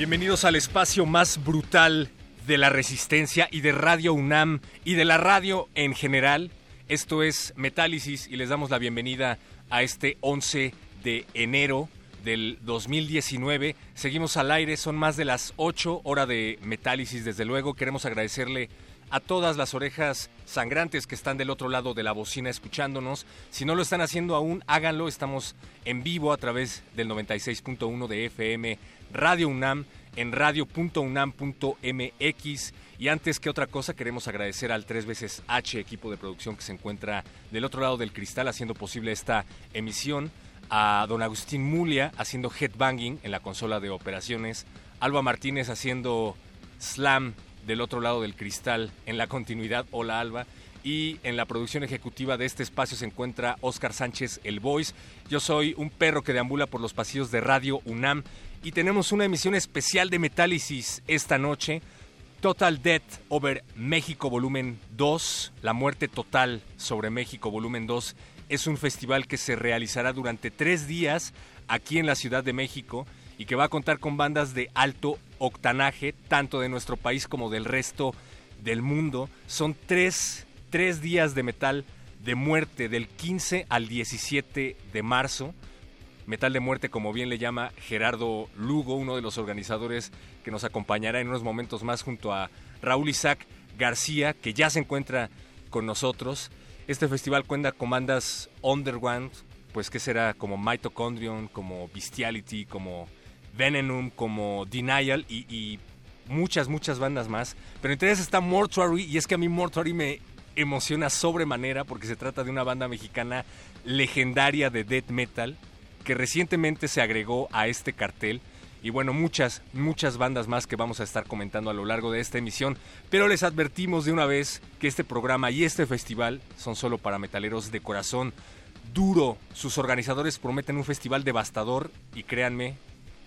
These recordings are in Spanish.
Bienvenidos al espacio más brutal de la resistencia y de Radio UNAM y de la radio en general. Esto es Metálisis y les damos la bienvenida a este 11 de enero del 2019. Seguimos al aire, son más de las 8 horas de Metálisis, desde luego. Queremos agradecerle a todas las orejas sangrantes que están del otro lado de la bocina escuchándonos. Si no lo están haciendo aún, háganlo. Estamos en vivo a través del 96.1 de FM Radio UNAM en radio.unam.mx. Y antes que otra cosa, queremos agradecer al tres veces H equipo de producción que se encuentra del otro lado del cristal haciendo posible esta emisión. A don Agustín Mulia haciendo headbanging en la consola de operaciones. Alba Martínez haciendo slam del otro lado del cristal en la continuidad. Hola Alba. Y en la producción ejecutiva de este espacio se encuentra Oscar Sánchez El Voice. Yo soy un perro que deambula por los pasillos de Radio UNAM y tenemos una emisión especial de Metálisis esta noche. Total Death over México Volumen 2, La Muerte Total sobre México Volumen 2, es un festival que se realizará durante tres días aquí en la Ciudad de México y que va a contar con bandas de alto octanaje, tanto de nuestro país como del resto del mundo. Son tres, tres días de metal de muerte del 15 al 17 de marzo. Metal de Muerte, como bien le llama Gerardo Lugo, uno de los organizadores que nos acompañará en unos momentos más junto a Raúl Isaac García, que ya se encuentra con nosotros. Este festival cuenta con bandas underground, pues que será como Mitochondrion, como Bestiality, como Venenum, como Denial y, y muchas, muchas bandas más. Pero entre ellas está Mortuary y es que a mí Mortuary me emociona sobremanera porque se trata de una banda mexicana legendaria de death metal que recientemente se agregó a este cartel y bueno, muchas, muchas bandas más que vamos a estar comentando a lo largo de esta emisión, pero les advertimos de una vez que este programa y este festival son solo para metaleros de corazón duro. Sus organizadores prometen un festival devastador y créanme,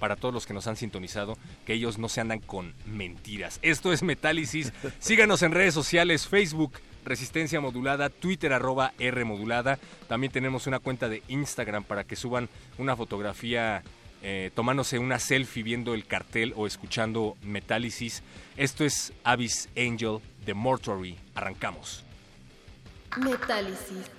para todos los que nos han sintonizado, que ellos no se andan con mentiras. Esto es Metálisis. Síganos en redes sociales, Facebook, Resistencia Modulada, Twitter arroba R Modulada. También tenemos una cuenta de Instagram para que suban una fotografía eh, tomándose una selfie viendo el cartel o escuchando Metálisis. Esto es Abyss Angel de Mortuary. Arrancamos. Metálisis.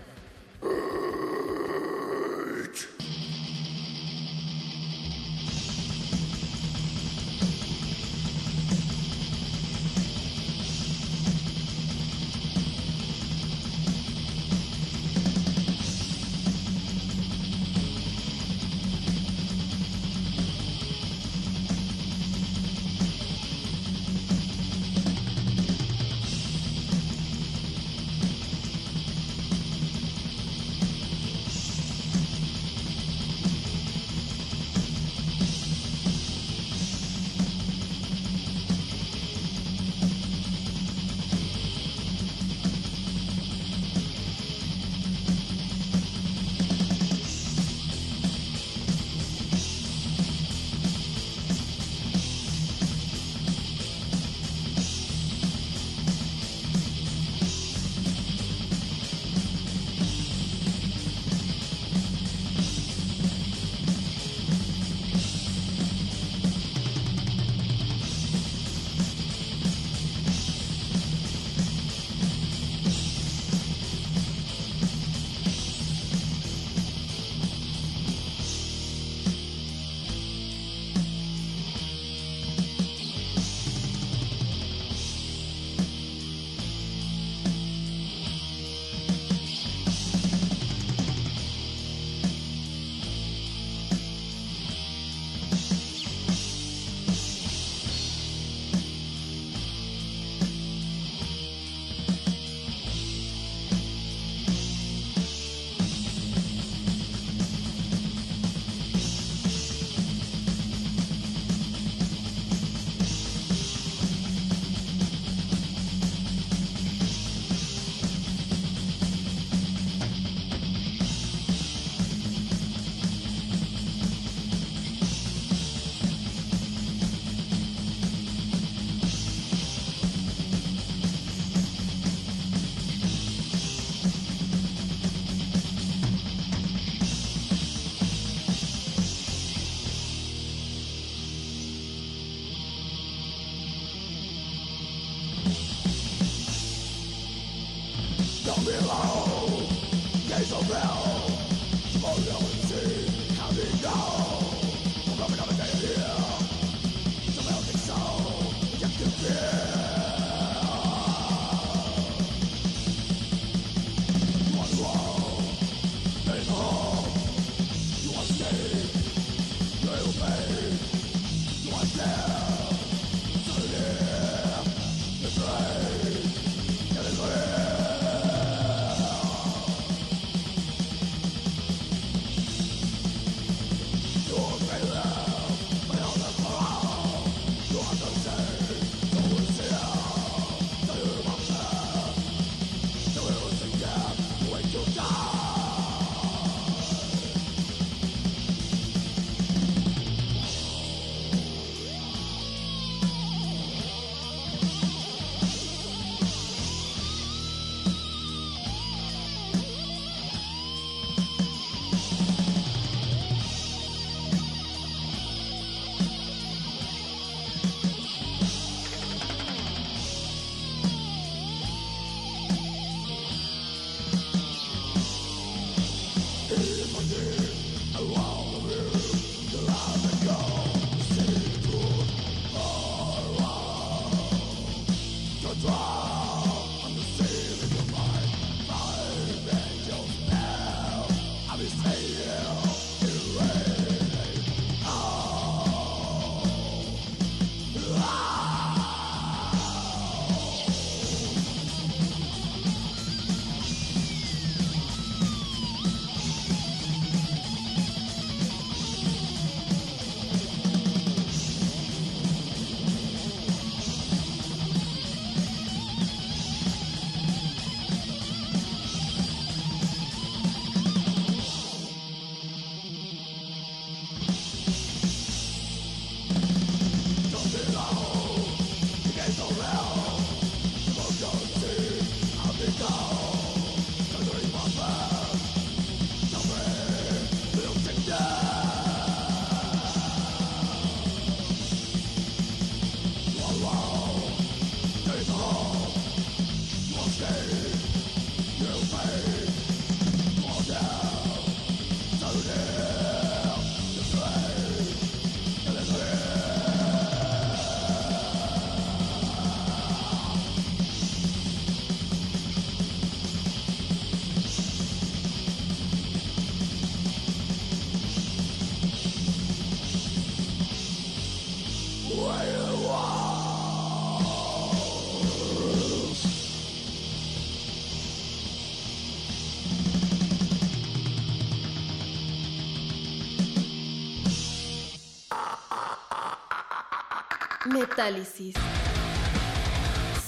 Metálisis.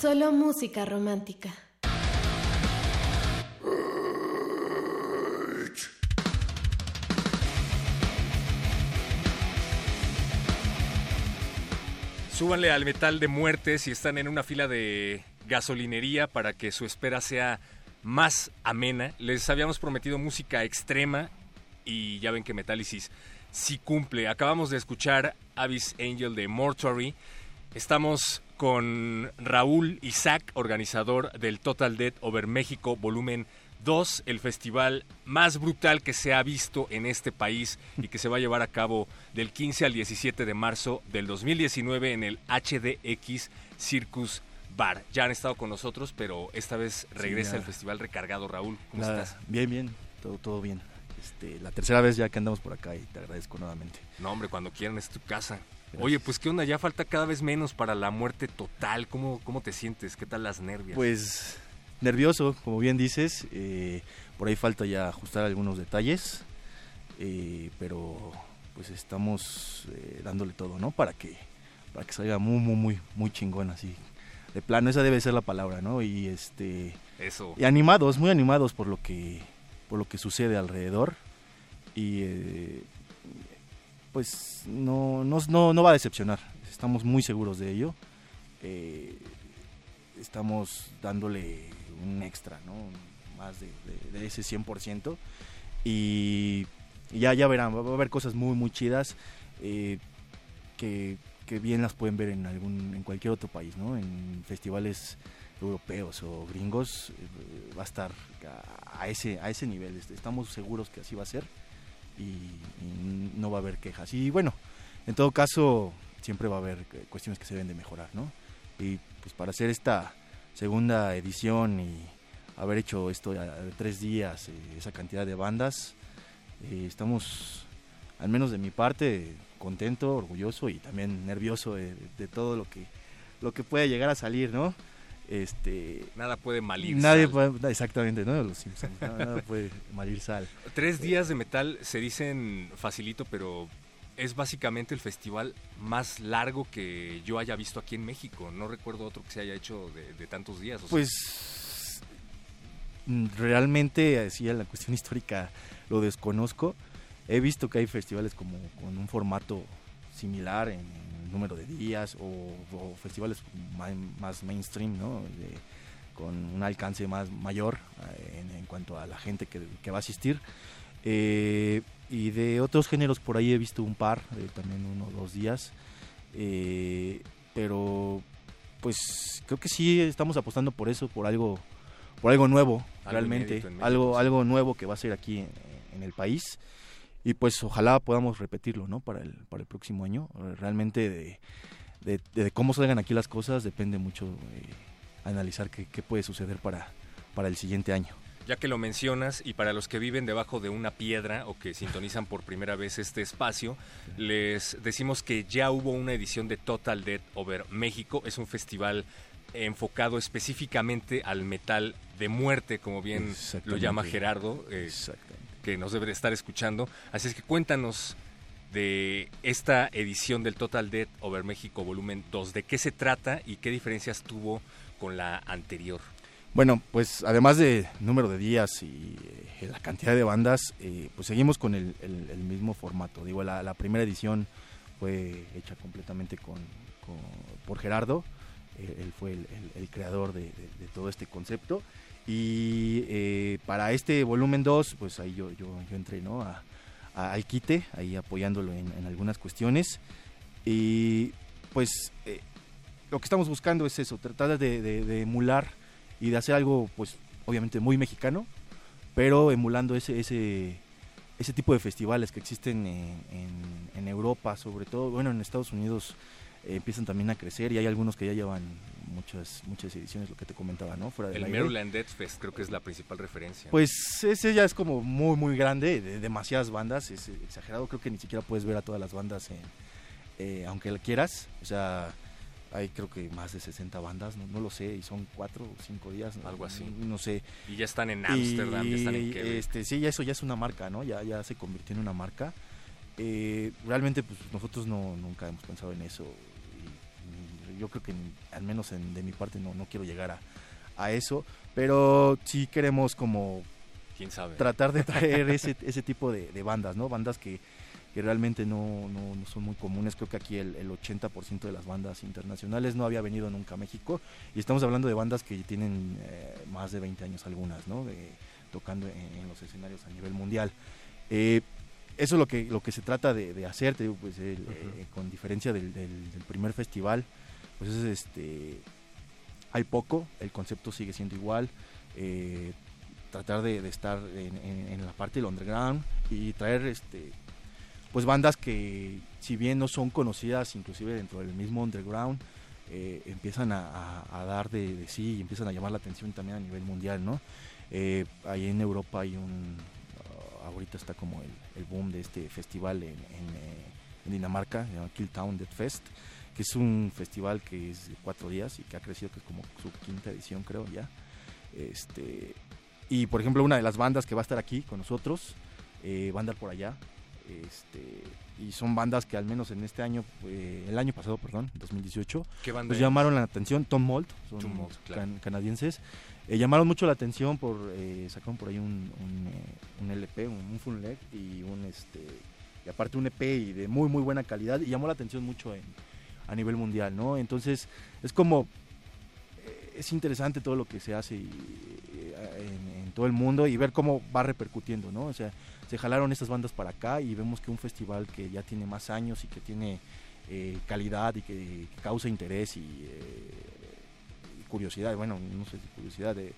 Solo música romántica. Súbanle al metal de muerte si están en una fila de gasolinería para que su espera sea más amena. Les habíamos prometido música extrema y ya ven que Metálisis sí cumple. Acabamos de escuchar Abyss Angel de Mortuary. Estamos con Raúl Isaac, organizador del Total Dead Over México, volumen 2, el festival más brutal que se ha visto en este país y que se va a llevar a cabo del 15 al 17 de marzo del 2019 en el HDX Circus Bar. Ya han estado con nosotros, pero esta vez regresa ya. el festival recargado. Raúl, ¿cómo Nada, estás? Bien, bien, todo, todo bien. Este, la tercera vez ya que andamos por acá y te agradezco nuevamente. No, hombre, cuando quieran es tu casa. Oye, pues qué onda, ya falta cada vez menos para la muerte total. ¿Cómo, cómo te sientes? ¿Qué tal las nervios? Pues nervioso, como bien dices, eh, por ahí falta ya ajustar algunos detalles, eh, pero pues estamos eh, dándole todo, ¿no? Para que, para que salga muy, muy, muy, muy chingón así. De plano, esa debe ser la palabra, ¿no? Y este Eso. y animados, muy animados por lo que por lo que sucede alrededor y eh, pues no, no, no, no va a decepcionar, estamos muy seguros de ello. Eh, estamos dándole un extra, ¿no? Más de, ese 100%. Y, y ya, ya verán, va a haber cosas muy, muy chidas eh, que, que bien las pueden ver en, algún, en cualquier otro país, ¿no? En festivales europeos o gringos, eh, va a estar a, ese, a ese nivel. Est- Estamos seguros que así va a ser y, no va a haber quejas. Y bueno, en todo caso, siempre va a haber eh, cuestiones que se deben de mejorar, ¿no? Y pues para hacer esta segunda edición y haber hecho esto de tres días, eh, esa cantidad de bandas, eh, estamos, al menos de mi parte, contento, orgulloso y también nervioso de, de todo lo que, lo que puede llegar a salir, ¿no? Este, Nada puede malir. nadie sal. puede, exactamente, ¿no? Los Simpsons, nada, nada puede malir sal. Tres días de metal se dicen facilito, pero es básicamente el festival más largo que yo haya visto aquí en México. No recuerdo otro que se haya hecho de, de tantos días. o Pues mm, realmente, en la cuestión histórica lo desconozco. He visto que hay festivales como con un formato similar en, en número de días o, o festivales ma- más mainstream, ¿no? De- con un alcance más mayor eh, en, en cuanto a la gente que, que va a asistir. Eh, y de otros géneros por ahí he visto un par, eh, también uno o dos días. Eh, pero pues creo que sí estamos apostando por eso, por algo, por algo nuevo, Algo realmente, México, algo, sí. algo nuevo que va a ser aquí en, en el país y pues ojalá podamos repetirlo, ¿no? Para el, para el próximo año. Eh, Realmente de, de- de cómo salgan aquí las cosas depende mucho eh, analizar qué, qué puede suceder para, para el siguiente año. Ya que lo mencionas, y para los que viven debajo de una piedra o que sintonizan por primera vez este espacio, les decimos que ya hubo una edición de Total Dead Over México. Es un festival enfocado específicamente al metal de muerte, como bien lo llama Gerardo, eh, Exactamente. Que nos debe de estar escuchando. Así es que cuéntanos de esta edición del Total Dead Over México volumen 2, de qué se trata y qué diferencias tuvo con la anterior. Bueno, pues además de número de días y eh, la cantidad de bandas, eh, pues seguimos con el, el- el mismo formato. Digo, la, la primera edición fue hecha completamente con, con- por Gerardo. Eh, él fue el- el creador de, de- de todo este concepto. Y eh, para este volumen 2, pues ahí yo, yo, yo entré ¿no? a, a- al quite, ahí apoyándolo en, en algunas cuestiones. Y pues eh, lo que estamos buscando es eso, tratar de, de- de emular y de hacer algo, pues, obviamente muy mexicano, pero emulando ese, ese, ese tipo de festivales que existen en, en- en Europa, sobre todo, bueno, en Estados Unidos eh, empiezan también a crecer y hay algunos que ya llevan muchas muchas ediciones, lo que te comentaba, ¿no? Fuera del El. Maryland Death Fest creo que es la principal referencia. Pues ese ya es como muy, muy grande, de demasiadas bandas, es exagerado, creo que ni siquiera puedes ver a todas las bandas, en, eh, aunque la quieras, o sea, hay creo que más de 60 bandas, no, no lo sé, y son cuatro o cinco días, no- Algo así. no sé. y ya están en Ámsterdam, ya están en Quebec. este, sí, ya eso ya es una marca, ¿no? Ya, ya se convirtió en una marca. Eh, realmente, pues nosotros no, nunca hemos pensado en eso. Yo creo que, al menos en- de mi parte, no, no quiero llegar a, a eso. Pero sí queremos como ¿Quién sabe? tratar de traer ese, ese tipo de, de bandas, ¿no? Bandas que, que realmente no, no- no son muy comunes. Creo que aquí el, el 80% de las bandas internacionales no había venido nunca a México. Y estamos hablando de bandas que tienen eh, más de 20 años algunas, ¿no? De- tocando en, en los escenarios a nivel mundial. Eh, eso es lo que, lo que se trata de, de hacer, te digo, pues, el, eh, con diferencia del, del- del primer festival, pues es este hay poco, el concepto sigue siendo igual, eh, tratar de, estar en, la parte del underground y traer este pues bandas que si bien no son conocidas inclusive dentro del mismo underground eh, empiezan a, dar de, sí y empiezan a llamar la atención también a nivel mundial no Eh, en Europa hay un ah, ahorita está como el, boom de este festival en, eh, Dinamarca Kill Town Dead Fest que es un festival que es de cuatro días y que ha crecido, que es como su quinta edición creo ya. Este, y por ejemplo una de las bandas que va a estar aquí con nosotros eh, va a andar por allá. Este, y son bandas que al menos en este año, eh, el año pasado, perdón, 2018, ¿Qué banda pues es? llamaron la atención, Tom Mold, son Tom Mold, claro. can- canadienses, eh, llamaron mucho la atención por, eh, sacaron por ahí un, un, eh, un LP, un, un full leg y un, este, y aparte un EP y de muy muy buena calidad y llamó la atención mucho en, a nivel mundial, ¿no? Entonces es como, eh, es interesante todo lo que se hace y, eh, en, todo el mundo y ver cómo va repercutiendo, ¿no? O sea, se jalaron estas bandas para acá y vemos que un festival que ya tiene más años y que tiene eh, calidad y que, que causa interés y, eh, curiosidad, bueno, no sé si curiosidad, de,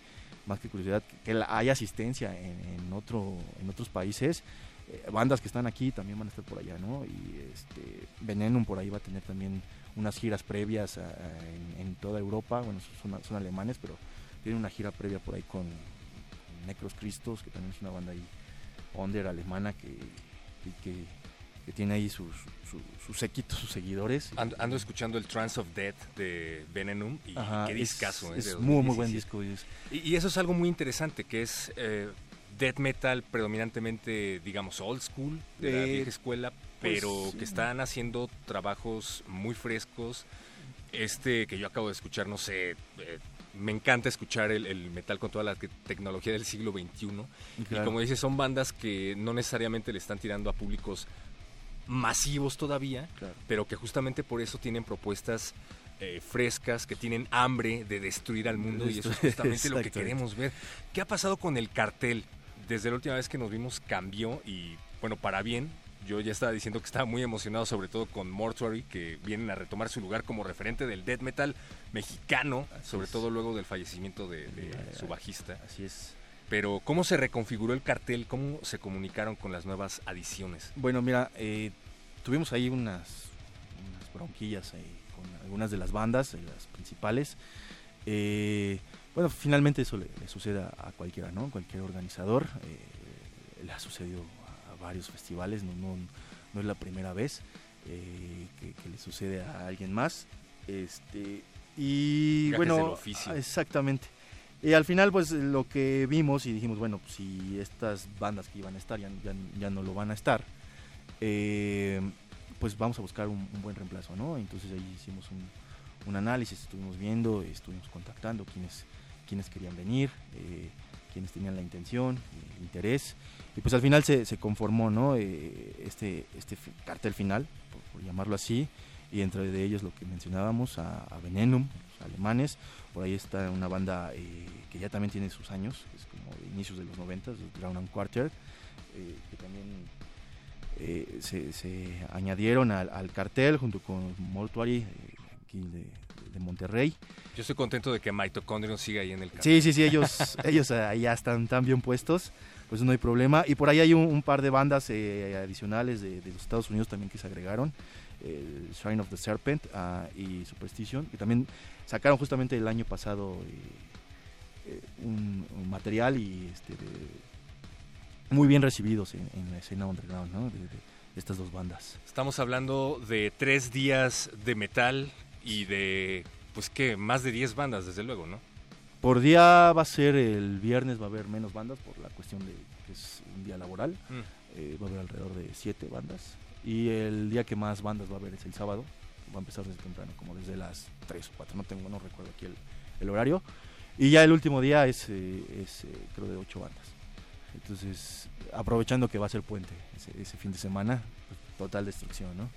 más que curiosidad, que la- hay asistencia en, en otro, en otros países. Eh, bandas que están aquí también van a estar por allá, ¿no? Y este, Venenum por ahí va a tener también unas giras previas a- a- en, en toda Europa, bueno, son, son alemanes, pero tienen una gira previa por ahí con, con Necros Cristos, que también es una banda ahí under alemana que, que, que- que tiene ahí sus, su, su séquito, sus seguidores. Ando, ando escuchando el Trance of Death de Venenum y Ajá, qué es- discazo. ¿eh? es muy, muy buen 2017. disco. Y, y eso es algo muy interesante, que es eh, death metal predominantemente, digamos, old school, de la Eh, vieja escuela, pues, pero sí. que están haciendo trabajos muy frescos. Este que yo acabo de escuchar, no sé, eh, me encanta escuchar el, el metal con toda la te- tecnología del siglo XXI. Y Claro. como dices, son bandas que no necesariamente le están tirando a públicos masivos todavía, Claro. pero que justamente por eso tienen propuestas eh, frescas, que tienen hambre de destruir al mundo y eso es justamente lo que queremos ver. ¿Qué ha pasado con el cartel? Desde la última vez que nos vimos cambió y bueno, para bien. Yo ya estaba diciendo que estaba muy emocionado, sobre todo con Mortuary, que vienen a retomar su lugar como referente del death metal mexicano, Así sobre es. todo luego del fallecimiento de, su bajista. Así es. Pero ¿cómo se reconfiguró el cartel? ¿Cómo se comunicaron con las nuevas adiciones? Bueno, mira, eh, tuvimos ahí unas, unas bronquillas ahí con algunas de las bandas, las principales. Eh, bueno, finalmente eso le, le sucede a, cualquiera, ¿no? Cualquier organizador. eh, le ha sucedido a, varios festivales, no, no, no es la primera vez eh, que, que le sucede a alguien más. Este, y Gajes bueno, oficio. exactamente. Y al final, pues lo que vimos y dijimos, bueno, pues, si estas bandas que iban a estar ya, ya, ya no lo van a estar, eh, pues vamos a buscar un, un buen reemplazo, ¿no? Entonces ahí hicimos un, un análisis, estuvimos viendo, estuvimos contactando quienes, quienes querían venir, eh, quienes tenían la intención, el interés, y pues al final se, conformó, ¿no? Eh, este, este cartel final, por, llamarlo así, y entre de ellos lo que mencionábamos, a, a Venenum, los alemanes, por ahí está una banda eh, que ya también tiene sus años, es como de inicios de los 90, Drown and Quarter, eh, que también eh, se, se añadieron al, al cartel junto con Mortuary, eh, aquí de, de Monterrey. Yo estoy contento de que Mitochondrion siga ahí en el cartel. Sí, sí, sí, ellos, ellos ya están tan bien puestos, pues no hay problema. Y por ahí hay un, un par de bandas eh, adicionales de, de los Estados Unidos también que se agregaron, el Shrine of the Serpent ah, y Superstition, que también sacaron justamente el año pasado eh, eh, un, un material y este, de- muy bien recibidos en, en la escena underground, ¿no? De estas dos bandas. Estamos hablando de tres días de metal y de, pues qué, más de 10 bandas, desde luego, ¿no? Por día va a ser el viernes, va a haber menos bandas por la cuestión de que es un día laboral. Mm. Eh, va a haber alrededor de siete bandas. Y el día que más bandas va a haber es el sábado. Va a empezar desde temprano, como desde las 3 o 4. No tengo, no recuerdo aquí el, el horario. Y ya el último día es, eh, es eh, creo, de ocho bandas. Entonces, aprovechando que va a ser puente ese, ese fin de semana, pues, total destrucción, ¿no?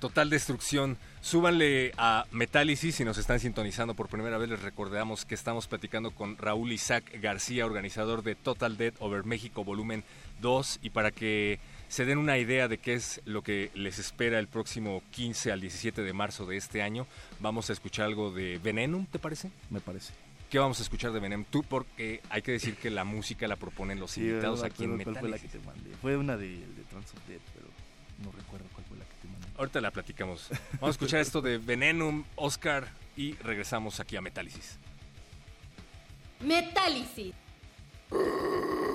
Total destrucción. Súbanle a Metálisis si nos están sintonizando por primera vez. Les recordamos que estamos platicando con Raúl Isaac García, organizador de Total Dead Over México Volumen 2. Y para que se den una idea de qué es lo que les espera el próximo 15 al 17 de marzo de este año, vamos a escuchar algo de Venenum, ¿te parece? Me parece. ¿Qué vamos a escuchar de Venenum? Tú, porque hay que decir que la música la proponen los invitados no me aquí en cuál fue la que Metálisis. te mandé. Fue una de, de Trans of Death, pero no recuerdo Ahorita la platicamos. Vamos a escuchar esto de Venenum, Oscar y regresamos aquí a Metálisis. Metálisis. Metálisis.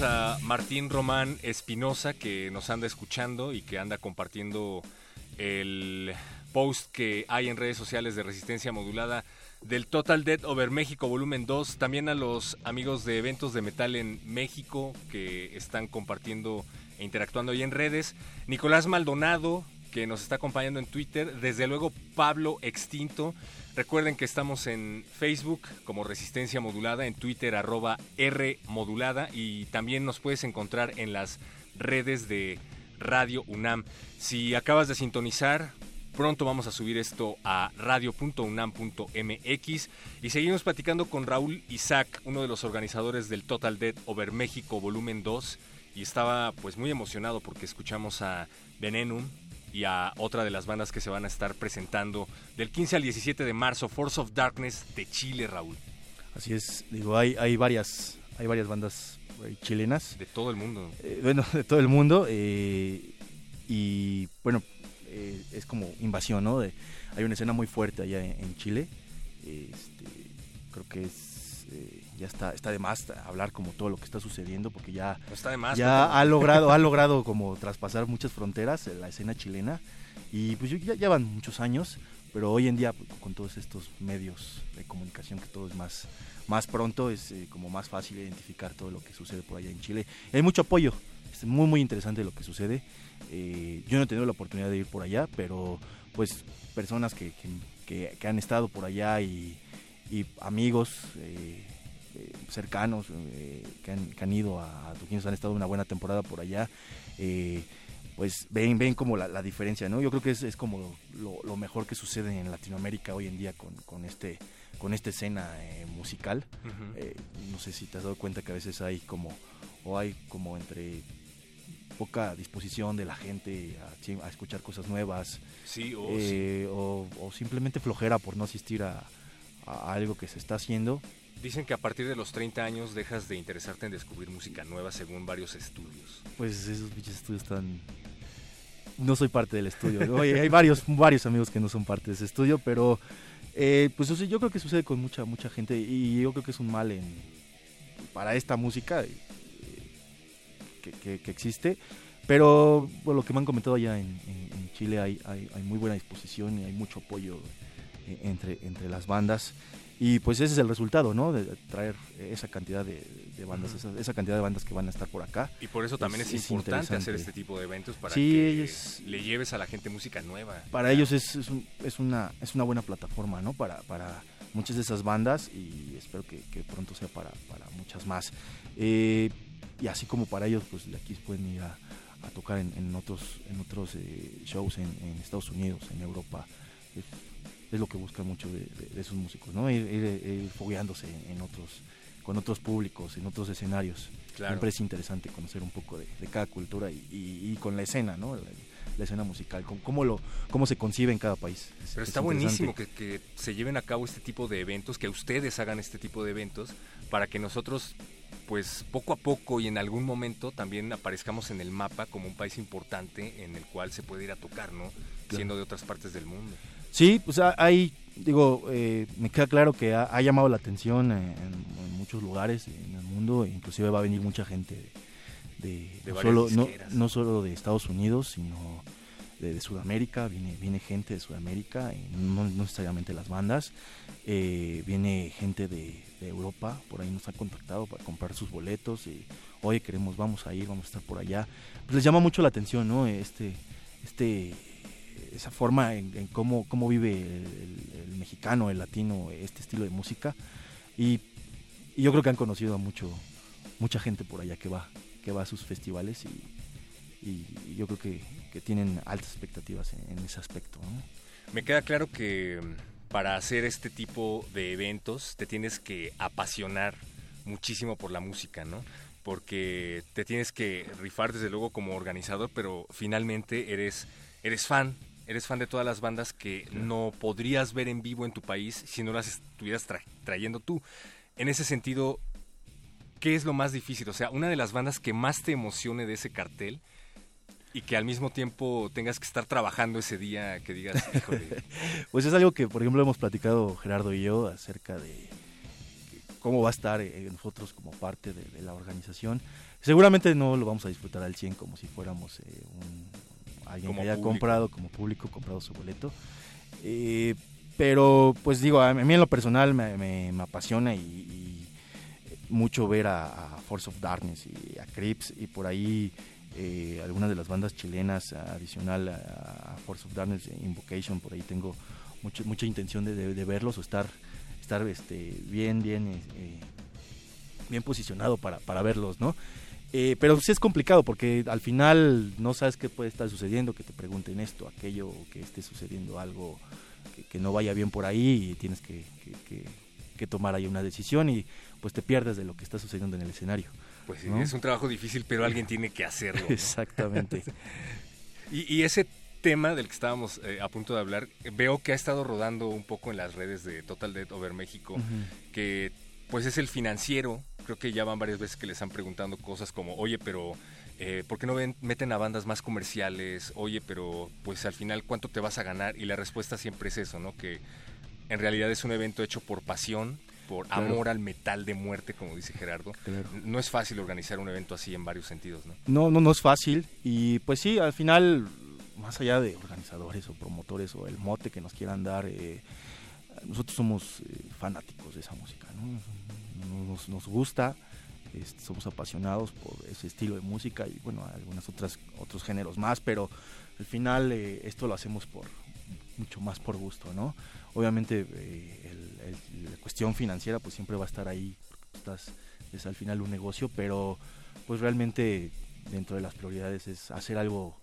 A Martín Román Espinosa que nos anda escuchando y que anda compartiendo el post que hay en redes sociales de Resistencia Modulada del Total Dead Over México Volumen 2. También a los amigos de eventos de metal en México que están compartiendo e interactuando ahí en redes. Nicolás Maldonado que nos está acompañando en Twitter. Desde luego Pablo Extinto. Recuerden que estamos en Facebook como Resistencia Modulada, en Twitter arroba R Modulada y también nos puedes encontrar en las redes de Radio UNAM. Si acabas de sintonizar, pronto vamos a subir esto a radio.unam.mx y seguimos platicando con Raúl Isaac, uno de los organizadores del Total Dead Over México Volumen 2 y estaba pues muy emocionado porque escuchamos a Venenum, y a otra de las bandas que se van a estar presentando del 15 al 17 de marzo, Force of Darkness de Chile, Raúl. Así es, digo, hay, hay varias hay varias bandas chilenas. De todo el mundo. Eh, bueno, de todo el mundo. Eh, y bueno, eh, es como invasión, ¿no? De, hay una escena muy fuerte allá en, Chile. Este, creo que es ya está está de más hablar como todo lo que está sucediendo porque ya está de más, ya ha logrado ha logrado como traspasar muchas fronteras en la escena chilena. Y pues ya, ya van muchos años pero hoy en día pues, con todos estos medios de comunicación que todo es más más pronto es eh, como más fácil identificar todo lo que sucede por allá en Chile. Hay mucho apoyo es muy muy interesante lo que sucede. Eh, yo no he tenido la oportunidad de ir por allá pero pues personas que, que, que, han estado por allá y, y amigos eh, eh, cercanos eh, que, han, ido a Tuquinos, han estado una buena temporada por allá, eh, pues ven, ven como la, diferencia, ¿no? Yo creo que es, como lo, mejor que sucede en Latinoamérica hoy en día con, con este con esta escena musical. no sé si te has dado cuenta que a veces hay como, o hay como entre poca disposición de la gente a, escuchar cosas nuevas. Sí, o, simplemente flojera por no asistir a, a, algo que se está haciendo Dicen que a partir de los 30 años dejas de interesarte en descubrir música nueva según varios estudios. Pues esos pinches estudios están... No soy parte del estudio. ¿no? Hay varios, varios amigos que no son parte de ese estudio, pero eh, pues o sea, yo creo que sucede con mucha mucha gente y yo creo que es un mal en, para esta música eh, que, existe. Pero bueno, lo que me han comentado allá en, Chile hay, hay, muy buena disposición y hay mucho apoyo entre, entre las bandas. Y pues ese es el resultado, ¿no? De traer esa cantidad de, de bandas, esa, esa cantidad de bandas que van a estar por acá. Y por eso también es, Es- es importante hacer este tipo de eventos para Sí, que ellos- le lleves a la gente música nueva. para ellos es, es, un- es una, es una buena plataforma, ¿no? Para, para muchas de esas bandas y espero que, que pronto sea para, para muchas más. Eh, y así como para ellos, pues de aquí pueden ir a, a tocar en, en otros, en otros eh, shows en, en Estados Unidos, en Europa. Es, es lo que buscan mucho de, de- de esos músicos, ¿no? Ir, ir- ir fogueándose en otros, con otros públicos, en otros escenarios. Claro. Siempre es interesante conocer un poco de, de cada cultura y, y- y con la escena, ¿no? La, la escena musical, con cómo, lo, cómo se concibe en cada país. Es- Pero es está buenísimo que, que se lleven a cabo este tipo de eventos, que ustedes hagan este tipo de eventos, para que nosotros, pues poco a poco y en algún momento también aparezcamos en el mapa como un país importante en el cual se puede ir a tocar, ¿no? Siendo de otras partes del mundo. Sí, pues ha- hay, digo, eh, me queda claro que ha, ha llamado la atención en, muchos lugares en el mundo, inclusive va a venir mucha gente de, de- De no, solo, no, solo de Estados Unidos, sino de, de Sudamérica, viene, viene gente de Sudamérica, y no, no necesariamente las bandas, eh, viene gente de, Europa, por ahí nos ha contactado para comprar sus boletos y, oye, queremos, vamos a ir, vamos a estar por allá. Pues les llama mucho la atención, ¿no? Este, este, esa forma en, en cómo, cómo vive el, el- el mexicano, el latino, este estilo de música. Y, y yo creo que han conocido a mucho, mucha gente por allá que va, que va a sus festivales y, y- yo creo que, que tienen altas expectativas en, en ese aspecto. ¿no? Me queda claro que mm, para hacer este tipo de eventos te tienes que apasionar muchísimo por la música, ¿no? Porque te tienes que rifar desde luego como organizador, pero finalmente eres, eres fan, eres fan de todas las bandas que no podrías ver en vivo en tu país si no las estuvieras tra- trayendo tú. En ese sentido, ¿qué es lo más difícil? O sea, una de las bandas que más te emocione de ese cartel y que al mismo tiempo tengas que estar trabajando ese día, que digas, híjole, Pues es algo que, por ejemplo, hemos platicado Gerardo y yo acerca de cómo va a estar nosotros como parte de, de la organización. Seguramente no lo vamos a disfrutar al 100 como si fuéramos eh, un, alguien Como que haya público. comprado como público, comprado su boleto. Eh, pero, pues digo, a mí en lo personal me, me- me apasiona y, y mucho ver a, a Force of Darkness y a Crips y por ahí eh, algunas de las bandas chilenas adicional a, a Force of Darkness, Invocation, por ahí tengo mucho- mucha intención de, de- de verlos o estar, estar este, bien, bien, eh, eh, bien posicionado para, para verlos, ¿no? Eh, pero sí es complicado porque al final no sabes qué puede estar sucediendo, que te pregunten esto, aquello, que esté sucediendo algo que, que no vaya bien por ahí y tienes que, que- que- que tomar ahí una decisión y pues te pierdes de lo que está sucediendo en el escenario. pues sí, ¿no? es un trabajo difícil, pero alguien tiene que hacerlo. ¿no? Exactamente. Y, y ese tema del que estábamos eh, a punto de hablar, veo que ha estado rodando un poco en las redes de Total Dead Over México, que pues es el financiero. Creo que ya van varias veces que les han preguntando cosas como, oye, pero eh, ¿por qué no ven- meten a bandas más comerciales? Oye, pero pues al final, ¿cuánto te vas a ganar? Y la respuesta siempre es eso, ¿no? Que en realidad es un evento hecho por pasión, por Claro. amor al metal de muerte, como dice Gerardo. Claro. No es fácil organizar un evento así en varios sentidos, ¿no? No, no, no es fácil y pues sí, al final, más allá de organizadores o promotores o el mote que nos quieran dar, eh, nosotros somos eh, fanáticos de esa música, ¿no? Nos, nos gusta, este, somos apasionados por ese estilo de música y bueno, algunas otras otros géneros más, pero al final eh, esto lo hacemos por mucho más por gusto, ¿no? Obviamente eh, el- el- la cuestión financiera pues siempre va a estar ahí, estás, es al final un negocio, pero pues realmente dentro de las prioridades es hacer algo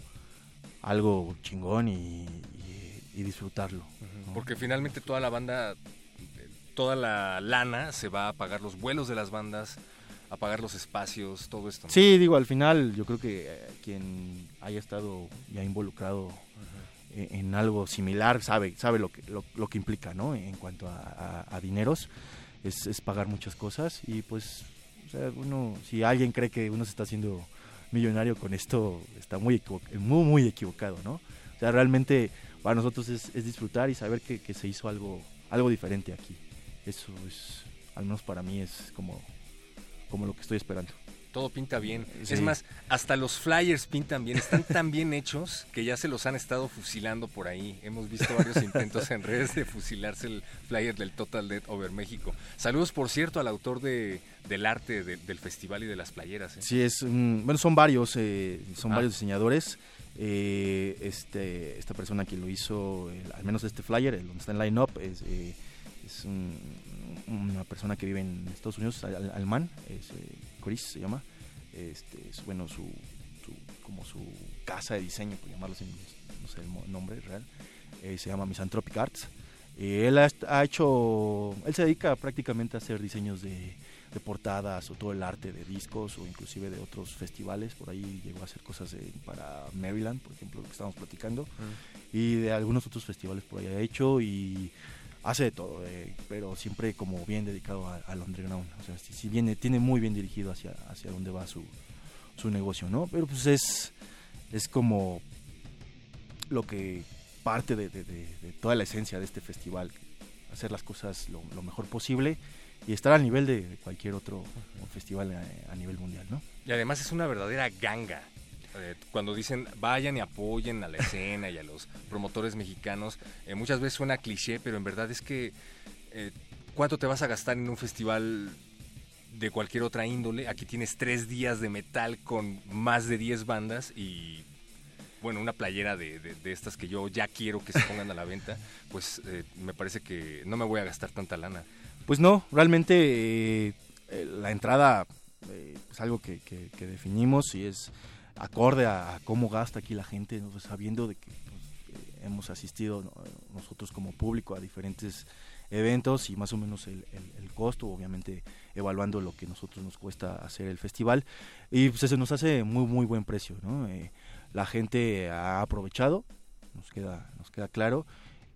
algo chingón y, y- y disfrutarlo. ¿no? Porque finalmente toda la banda, toda la lana se va a pagar los vuelos de las bandas, a pagar los espacios, todo esto. ¿no? Sí, digo, al final yo creo que eh, quien haya estado ya involucrado eh, en algo similar sabe sabe lo que lo, lo que implica, ¿no? En cuanto a, a- a dineros. es, es pagar muchas cosas y pues, o sea, uno, si alguien cree que uno se está haciendo millonario con esto, está muy, muy, muy equivocado, ¿no? O sea, realmente para nosotros es, es disfrutar y saber que, que se hizo algo, algo diferente aquí. Eso es, al menos para mí, es como, como lo que estoy esperando. Todo pinta bien. Sí. Es más, hasta los flyers pintan bien. Están tan bien hechos que ya se los han estado fusilando por ahí. Hemos visto varios intentos en redes de fusilarse el flyer del Total Dead Over México. Saludos, por cierto, al autor de, del arte de- del festival y de las playeras. ¿eh? Sí, es un- bueno, son varios, eh, son Ah. varios diseñadores. Eh, este, esta persona que lo hizo, al menos este flyer, el donde está en line up, es, eh, es un- una persona que vive en Estados Unidos, al- al- Alman, es eh, Chris se llama. Este, es bueno su, su- como su casa de diseño, por llamarlo así, no sé el nombre real. Eh, se llama Misanthropic Arts. Eh, él ha, ha hecho, él se dedica prácticamente a hacer diseños de, de portadas o todo el arte de discos o inclusive de otros festivales. Por ahí llegó a hacer cosas de- para Maryland, por ejemplo, lo que estábamos platicando. Y de algunos otros festivales por ahí ha hecho y hace de todo, eh, pero siempre como bien dedicado a- al underground. O sea, si, si viene, tiene muy bien dirigido hacia, hacia dónde va su, su negocio, ¿no? Pero pues es, es como lo que parte de, de- de- de toda la esencia de este festival, hacer las cosas lo, lo mejor posible y estar al nivel de, de cualquier otro festival a, a nivel mundial, ¿no? Y además es una verdadera ganga. Eh, cuando dicen vayan y apoyen a la escena y a los promotores mexicanos, eh, muchas veces suena cliché, pero en verdad es que eh, ¿cuánto te vas a gastar en un festival de cualquier otra índole? Aquí tienes tres días de metal con más de 10 bandas y bueno, una playera de, de- estas que yo ya quiero que se pongan a la venta, pues me parece que no me voy a gastar tanta lana. Pues no, realmente la entrada es algo que definimos y es acorde a, a cómo gasta aquí la gente. Pues, sabiendo de que pues, eh, hemos asistido ¿no? nosotros como público a diferentes eventos y más o menos el, el- costo, obviamente evaluando lo que nosotros nos cuesta hacer el festival y pues se nos hace muy muy buen precio, ¿no? Eh, la gente ha aprovechado, nos queda nos queda claro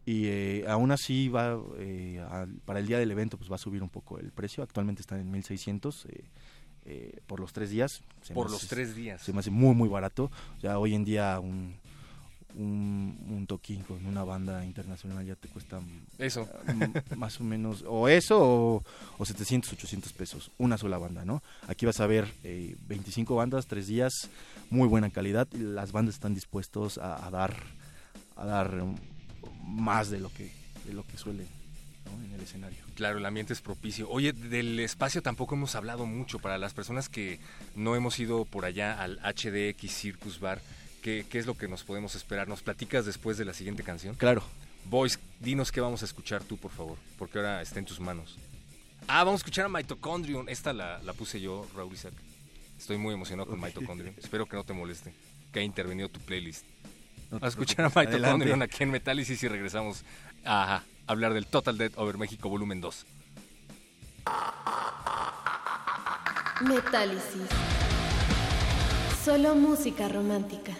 y eh, aún así va eh, para el día del evento pues va a subir un poco el precio actualmente está en 1600 eh, eh, por los tres días Se Por los hace- tres días. se me hace muy muy barato o sea hoy en día un un, un toquín con una banda internacional ya te cuesta Eso. mm, más o menos o eso o, o 700 800 pesos una sola banda no aquí vas a ver eh, 25 bandas tres días muy buena calidad y las bandas están dispuestos a, a dar a dar um, más de lo que de lo que suelen ¿no? en el escenario Claro, el ambiente es propicio. Oye, del espacio tampoco hemos hablado mucho. Para las personas que no hemos ido por allá al HDX Circus Bar, ¿qué, qué es lo que nos podemos esperar? ¿Nos platicas después de la siguiente canción? claro Boys, dinos qué vamos a escuchar tú, por favor, porque ahora está en tus manos. Ah, vamos a escuchar a Mitochondrion. Esta la, la puse yo, Raúl Isaac. Estoy muy emocionado con Mitochondrion. Espero que no te moleste, que haya intervenido tu playlist. No te a escuchar a. Mitochondrion aquí en Metálisis y regresamos a hablar del Total Dead Over México Volumen 2. Metálisis. Solo música romántica.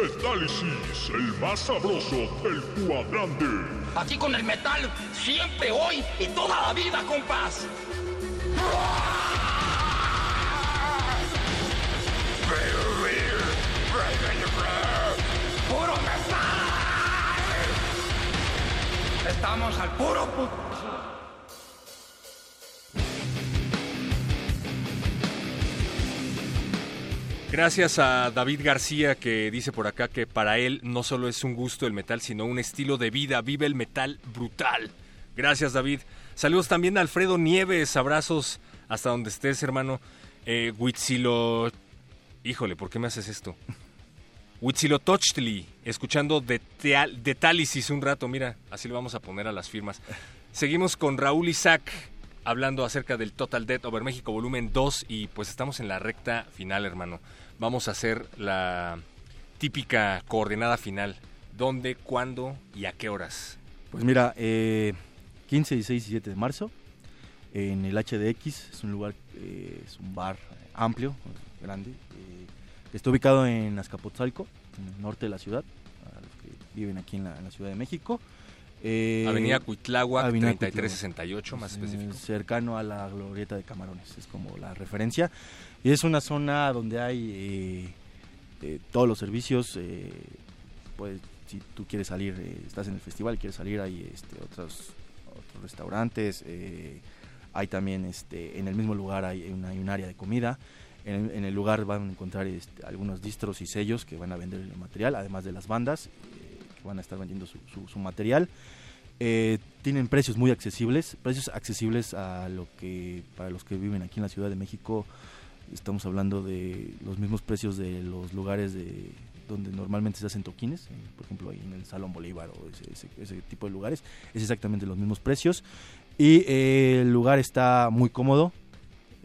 Metálisis, el más sabroso del cuadrante. Aquí con el metal, siempre, hoy y toda la vida, compás. ¡Puro metal! Estamos al puro pu- Gracias a David García que dice por acá que para él no solo es un gusto el metal, sino un estilo de vida. Vive el metal brutal. Gracias David. Saludos también a Alfredo Nieves. Abrazos hasta donde estés, hermano. Eh, Huitzilo... Híjole, ¿por qué me haces esto? Huitzilotochtli, escuchando de, teal- de Tálisis un rato. Mira, así le vamos a poner a las firmas. Seguimos con Raúl Isaac hablando acerca del Total Death Over México volumen 2 y pues estamos en la recta final, hermano. Vamos a hacer la típica coordenada final. ¿Dónde, cuándo y a qué horas? Pues mira, eh, 15, 16 y 17 de marzo en el HDX, es un lugar, eh, es un bar amplio, grande, eh, que está ubicado en Azcapotzalco, en el norte de la ciudad, para los que viven aquí en la, en la Ciudad de México. Eh, Avenida Cuitláhuac, Avenida 3368, más específico. cercano a la glorieta de Camarones, es como la referencia. Y es una zona donde hay eh, eh, todos los servicios, eh, pues si tú quieres salir, estás en el festival quieres salir, hay este, otros, otros restaurantes, hay también este, en el mismo lugar hay, una, un área de comida. En el, lugar van a encontrar este, algunos distros y sellos que van a vender el material, además de las bandas que van a estar vendiendo su, material. Tienen precios muy accesibles, precios accesibles a lo que para los que viven aquí en la Ciudad de México estamos hablando de los mismos precios de los lugares de donde normalmente se hacen toquines, por ejemplo ahí en el Salón Bolívar o ese, ese- ese tipo de lugares, es exactamente los mismos precios y eh, el lugar está muy cómodo,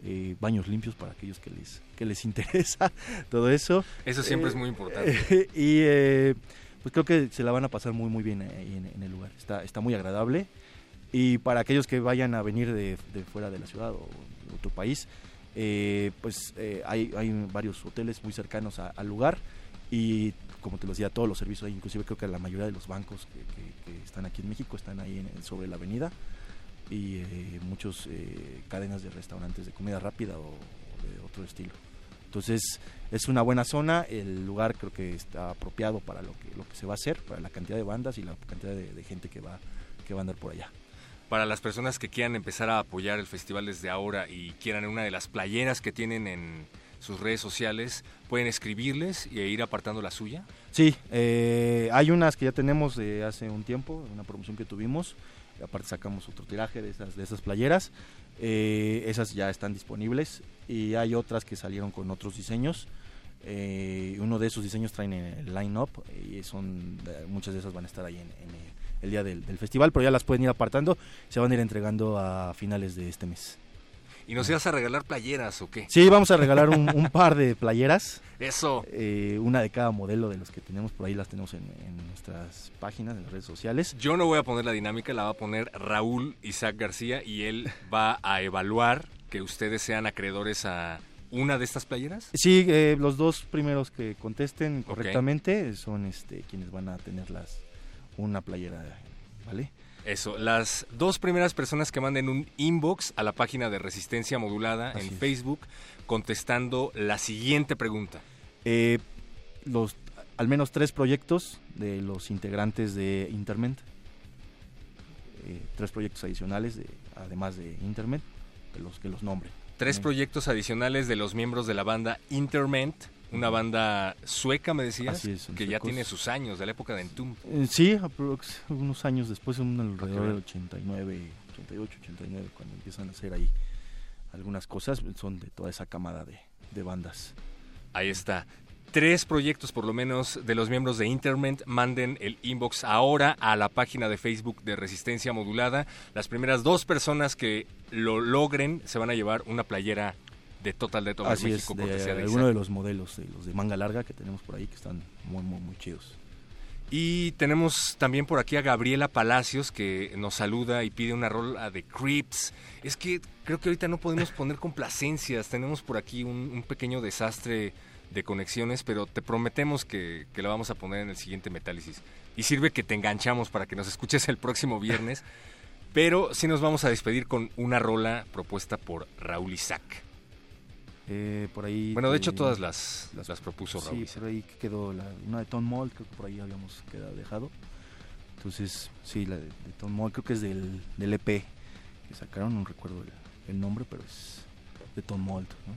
eh, baños limpios para aquellos que les que les interesa todo eso. Eso siempre Eh, es muy importante. y eh, pues creo que se la van a pasar muy muy bien ahí en, en el lugar. Está, está muy agradable. Y para aquellos que vayan a venir de, de fuera de la ciudad o de otro país, eh, pues eh, hay, hay varios hoteles muy cercanos a- al lugar y como te lo decía, todos los servicios, inclusive creo que la mayoría de los bancos que, están aquí en México están ahí en- sobre la avenida y eh, muchos eh, cadenas de restaurantes de comida rápida o, o de otro estilo. Entonces es una buena zona, el lugar creo que está apropiado para lo que, lo que se va a hacer, para la cantidad de bandas y la cantidad de, de gente que va, que va a andar por allá. Para las personas que quieran empezar a apoyar el festival desde ahora y quieran una de las playeras que tienen en sus redes sociales, pueden escribirles e ir apartando la suya. Sí, eh, hay unas que ya tenemos de hace un tiempo, una promoción que tuvimos, aparte sacamos otro tiraje de esas, playeras, eh, esas ya están disponibles y hay otras que salieron con otros diseños. Eh, uno de esos diseños traen el line-up y son muchas de esas van a estar ahí en, en, el día del, del festival, pero ya las pueden ir apartando, se van a ir entregando a finales de este mes. ¿Y nos ibas a regalar playeras o qué? Sí, vamos a regalar un, un par de playeras. Eso. Eh, una de cada modelo de los que tenemos por ahí, las tenemos en, en nuestras páginas, en las redes sociales. Yo no voy a poner la dinámica, la va a poner Raúl Isaac García y él va a evaluar que ustedes sean acreedores a una de estas playeras. Sí, eh, los dos primeros que contesten correctamente son este quienes van a tener las una playera, ¿vale? Eso, las dos primeras personas que manden un inbox a la página de Resistencia Modulada Así en es. Facebook contestando la siguiente pregunta. Eh, los al menos tres proyectos de los integrantes de Interment, eh, tres proyectos adicionales, de, además de Interment, que los que los nombre. Tres Mm. proyectos adicionales de los miembros de la banda Interment, una banda sueca, me decías, Así es, son que ya tiene sus años, de la época de Entum. Eh, sí, unos años después, un alrededor del 89, 88, 89, cuando empiezan a hacer ahí algunas cosas, son de toda esa camada de, de bandas. Ahí está. Tres proyectos por lo menos de los miembros de Interment manden el inbox ahora a la página de Facebook de Resistencia Modulada. Las primeras dos personas que lo logren se van a llevar una playera de Total Death Así es, México de cortesía de alguno de los modelos, de los de manga larga que tenemos por ahí, que están muy, muy, muy chidos. Y tenemos también por aquí a Gabriela Palacios que nos saluda y pide una rola de Creeps. Es que creo que ahorita no podemos poner complacencias. Tenemos por aquí un, un pequeño desastre de conexiones, pero te prometemos que, que la vamos a poner en el siguiente Metálisis. Y sirve que te enganchamos para que nos escuches el próximo viernes. pero sí nos vamos a despedir con una rola propuesta por Raúl Isaac. Eh, por ahí. Bueno, de hecho todas las, las, las propuso Raúl. Sí, pero ahí quedó la, una de Tom Mold, creo que por ahí habíamos quedado dejado. Entonces, sí, la de, de Tom Mold, creo que es del, del EP que sacaron, no recuerdo el, el nombre, pero es de Tom Mold, ¿no?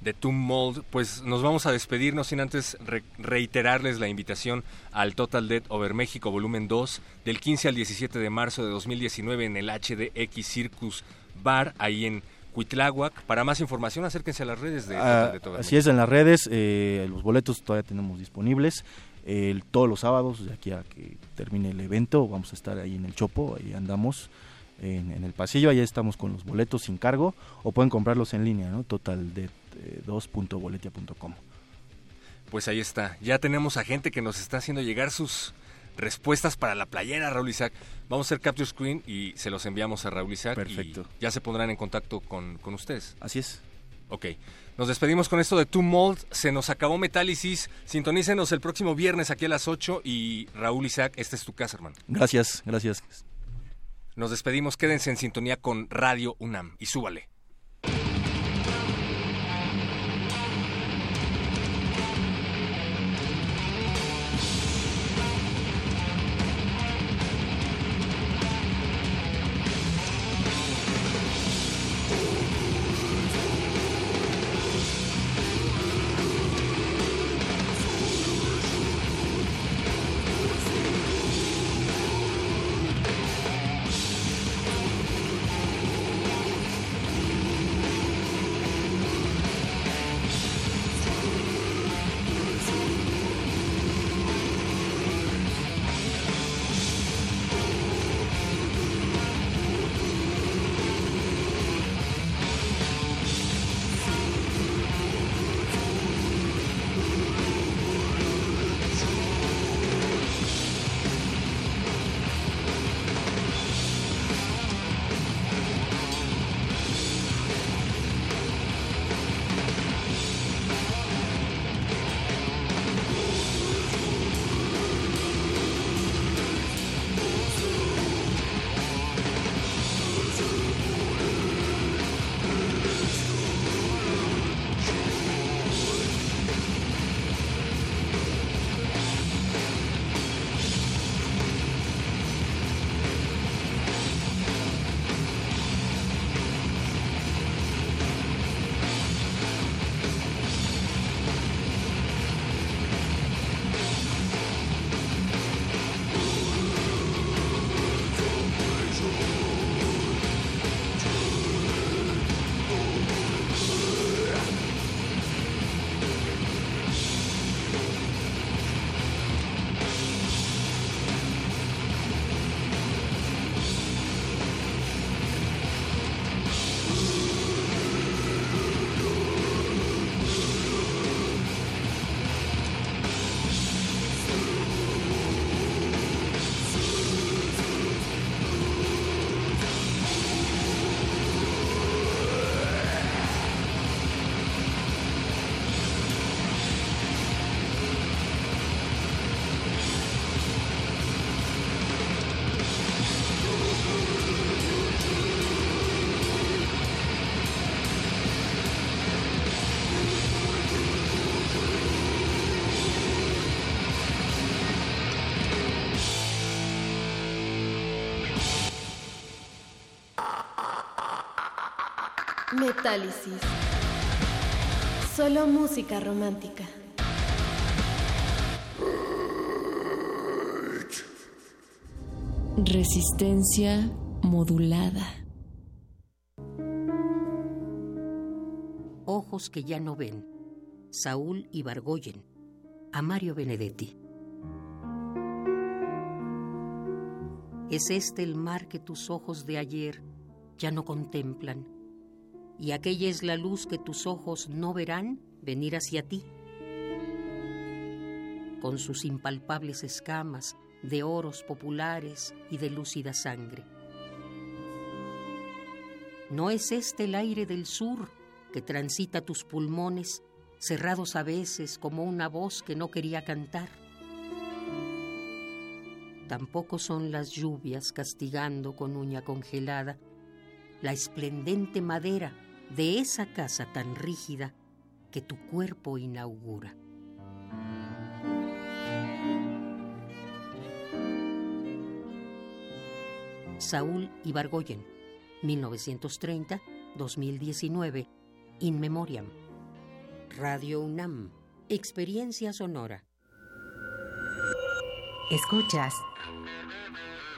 de Tomb Mold, pues nos vamos a despedir, no sin antes re- reiterarles la invitación al Total Dead Over México Volumen 2 del 15 al 17 de marzo de 2019 en el HDX Circus Bar, ahí en Cuitláhuac. Para más información, acérquense a las redes de Ah, Dead Over así es, en las redes, eh, los boletos todavía tenemos disponibles. Todos los sábados, de aquí a que termine el evento, vamos a estar ahí en el Chopo, ahí andamos en, en el pasillo, ahí estamos con los boletos sin cargo, o pueden comprarlos en línea, ¿no? totaldead2.boletia.com. Pues ahí está. Ya tenemos a gente que nos está haciendo llegar sus respuestas para la playera, Raúl Isaac. Vamos a hacer capture screen y se los enviamos a Raúl Isaac. Perfecto. Y ya se pondrán en contacto con, con ustedes. Así es. Ok. Nos despedimos con esto de Two Mold. Se nos acabó Metálisis. Sintonícenos el próximo viernes aquí a las 8. Y Raúl Isaac, esta es tu casa, hermano. Gracias, gracias. Nos despedimos. Quédense en sintonía con Radio UNAM. Y súbale. Metálisis. Solo música romántica. Resistencia modulada. Ojos que ya no ven. Saúl Ibargoyen. A Mario Benedetti. Es este el mar que tus ojos de ayer ya no contemplan, y aquella es la luz que tus ojos no verán venir hacia ti. Con sus impalpables escamas de oros populares y de lúcida sangre. ¿No es este el aire del sur que transita tus pulmones cerrados a veces como una voz que no quería cantar. Tampoco son las lluvias castigando con uña congelada la esplendente madera de esa casa tan rígida que tu cuerpo inaugura. Saúl Ibargoyen, 1930-2019, In Memoriam. Radio UNAM, Experiencia Sonora. Escuchas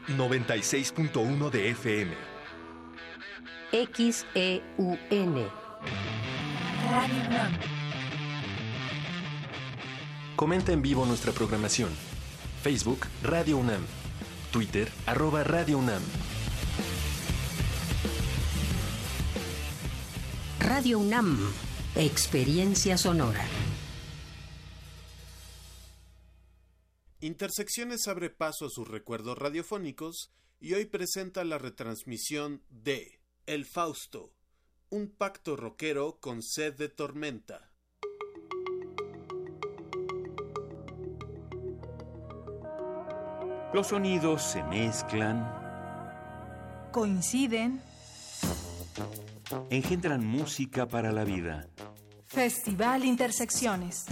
96.1 de FM. XEUN. Radio UNAM. Comenta en vivo nuestra programación. Facebook Radio UNAM. Twitter arroba Radio UNAM. Radio UNAM, Experiencia Sonora. Intersecciones abre paso a sus recuerdos radiofónicos y hoy presenta la retransmisión de El Fausto, un pacto rockero con sed de tormenta. Los sonidos se mezclan, Coinciden. engendran música para la vida. Festival Intersecciones.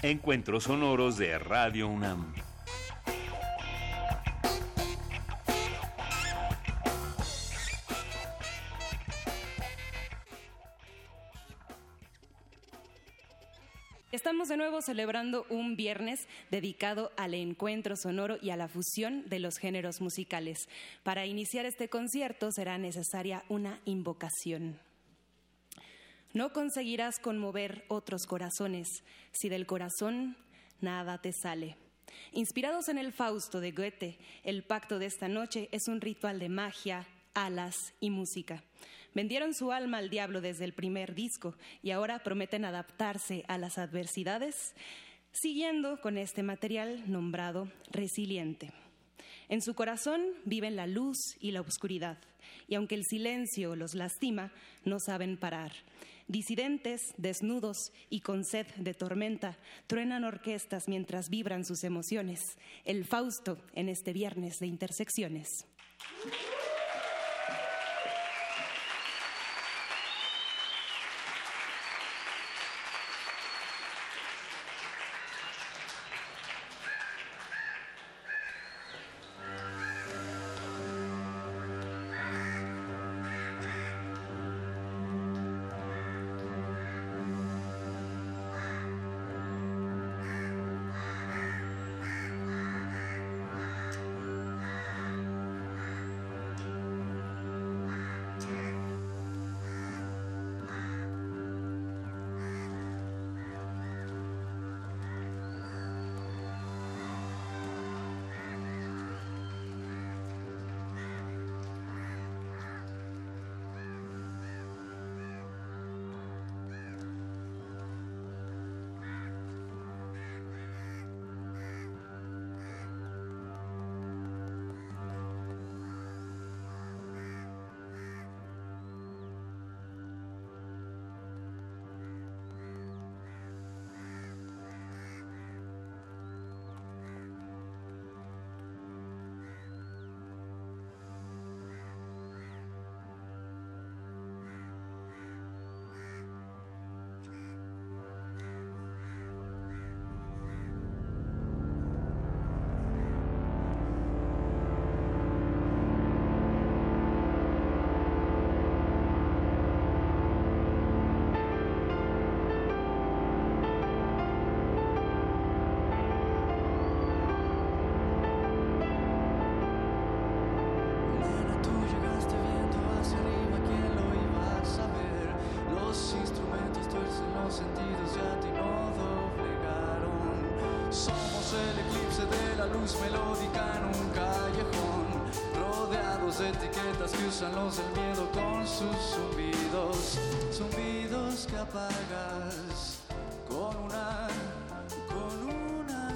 Encuentros sonoros de Radio UNAM. Celebrando un viernes dedicado al encuentro sonoro y a la fusión de los géneros musicales. Para iniciar este concierto será necesaria una invocación. No conseguirás conmover otros corazones si del corazón nada te sale. Inspirados en el Fausto de Goethe, el pacto de esta noche es un ritual de magia, alas y música. Vendieron su alma al diablo desde el primer disco y ahora prometen adaptarse a las adversidades, siguiendo con este material nombrado resiliente. En su corazón viven la luz y la oscuridad, y aunque el silencio los lastima, no saben parar. Disidentes, desnudos y con sed de tormenta, truenan orquestas mientras vibran sus emociones. El Fausto en este viernes de intersecciones.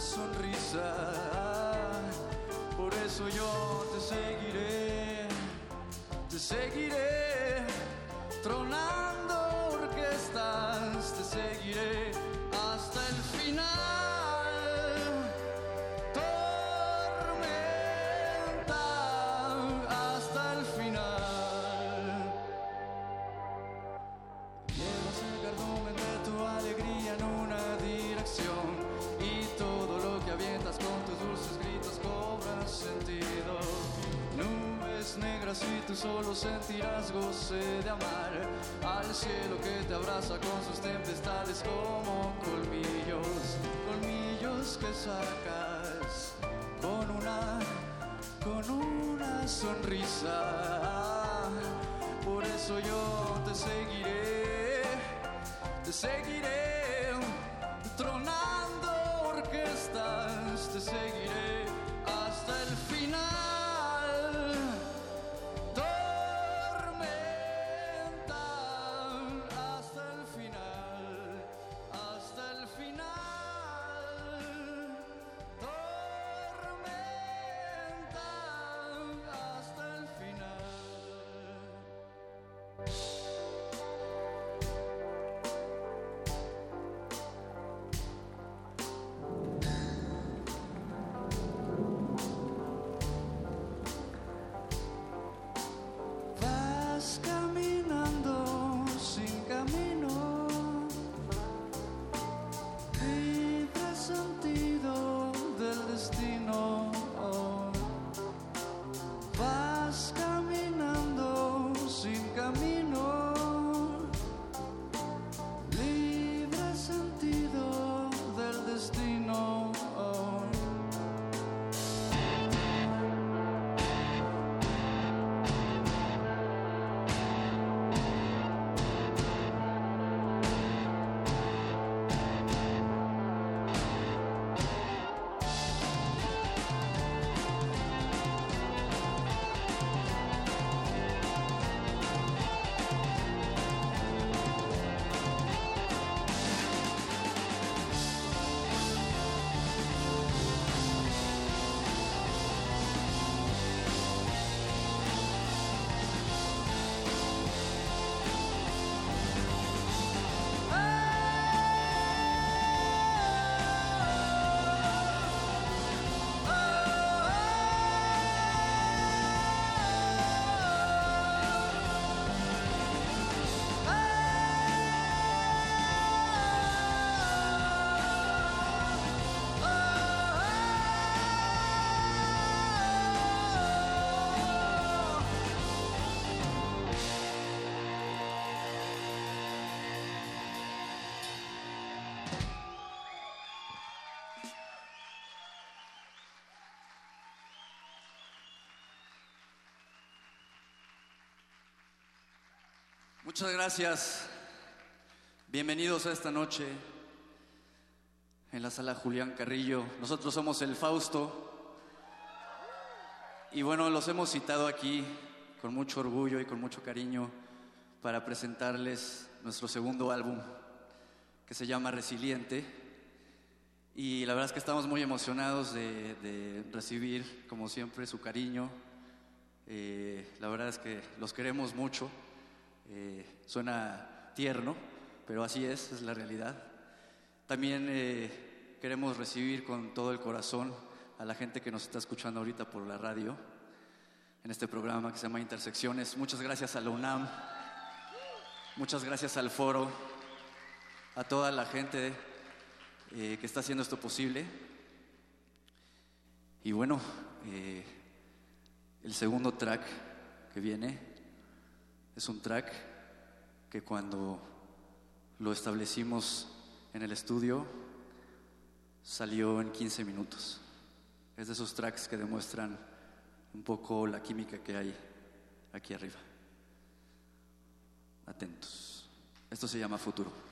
Sonrisa. Por eso yo te seguiré, te seguiré, tronando solo sentirás goce de amar al cielo que te abraza con sus tempestades como colmillos, colmillos que sacas con una, con una sonrisa. Por eso yo te seguiré, te seguiré, Muchas gracias. Bienvenidos a esta noche en la sala Julián Carrillo. Nosotros somos el Fausto. Y bueno, los hemos citado aquí con mucho orgullo y con mucho cariño para presentarles nuestro segundo álbum que se llama Resiliente. Y la verdad es que estamos muy emocionados de, recibir, como siempre, su cariño. Eh, la verdad es que los queremos mucho. Eh, suena tierno, pero así es, es la realidad. También eh, queremos recibir con todo el corazón a la gente que nos está escuchando ahorita por la radio en este programa que se llama Intersecciones. Muchas gracias a la UNAM, muchas gracias al foro, a toda la gente eh, que está haciendo esto posible. Y bueno, eh, el segundo track que viene es un track que cuando lo establecimos en el estudio salió en 15 minutos. Es de esos tracks que demuestran un poco la química que hay aquí arriba. Atentos. Esto se llama futuro.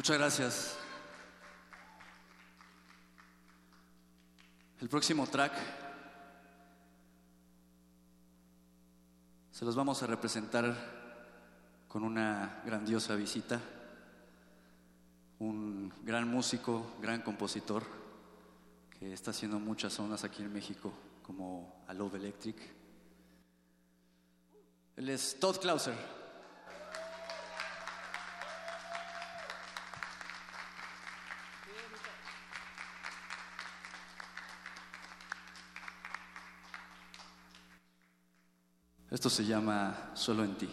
Muchas gracias. El próximo track se los vamos a representar con una grandiosa visita, un gran músico, gran compositor que está haciendo muchas zonas aquí en México, como A Love Electric. Él es Todd Clauser. Esto se llama Solo en ti.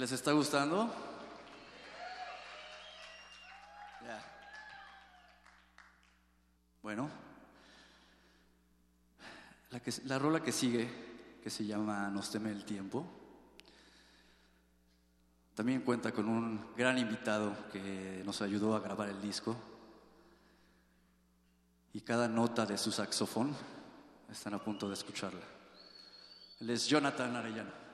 ¿Les está gustando? Bueno, la, la rola que sigue, que se llama Nos teme el tiempo, también cuenta con un gran invitado que nos ayudó a grabar el disco. Y cada nota de su saxofón están a punto de escucharla. Él es Jonathan Arellano.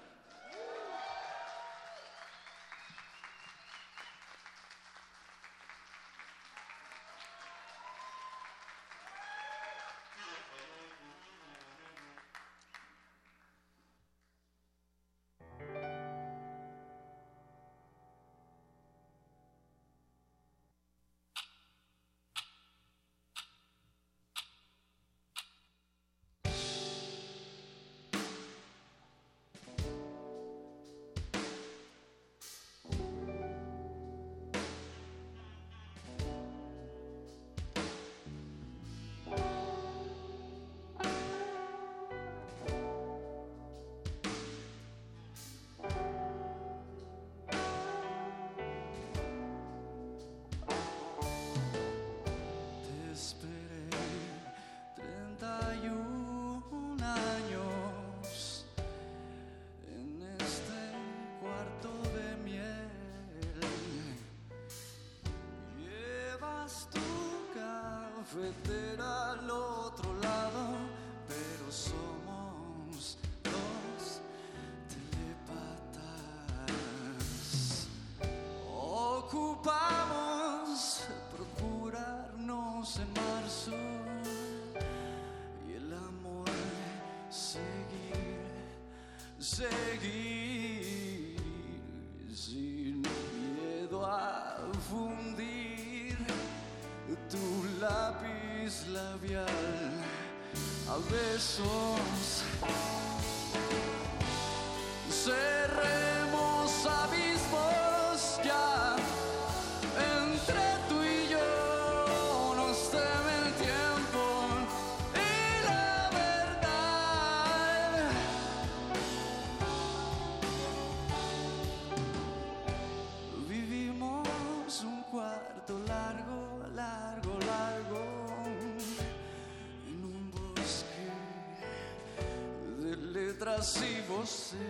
Letras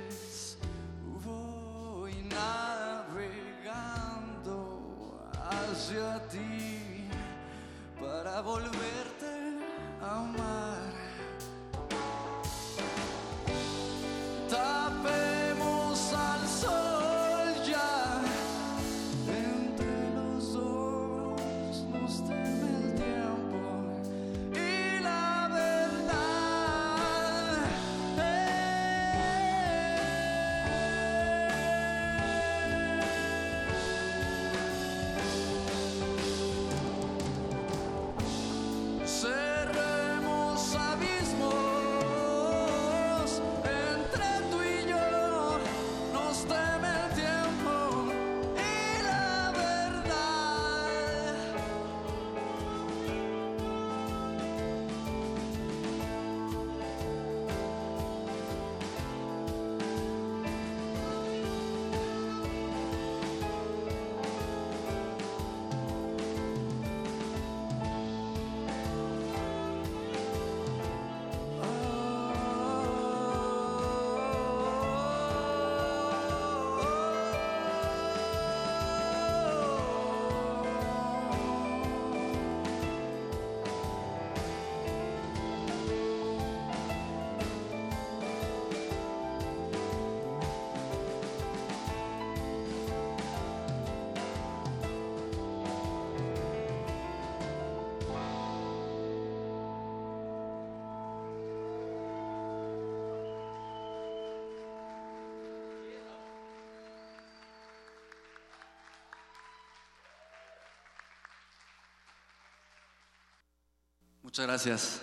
Muchas gracias.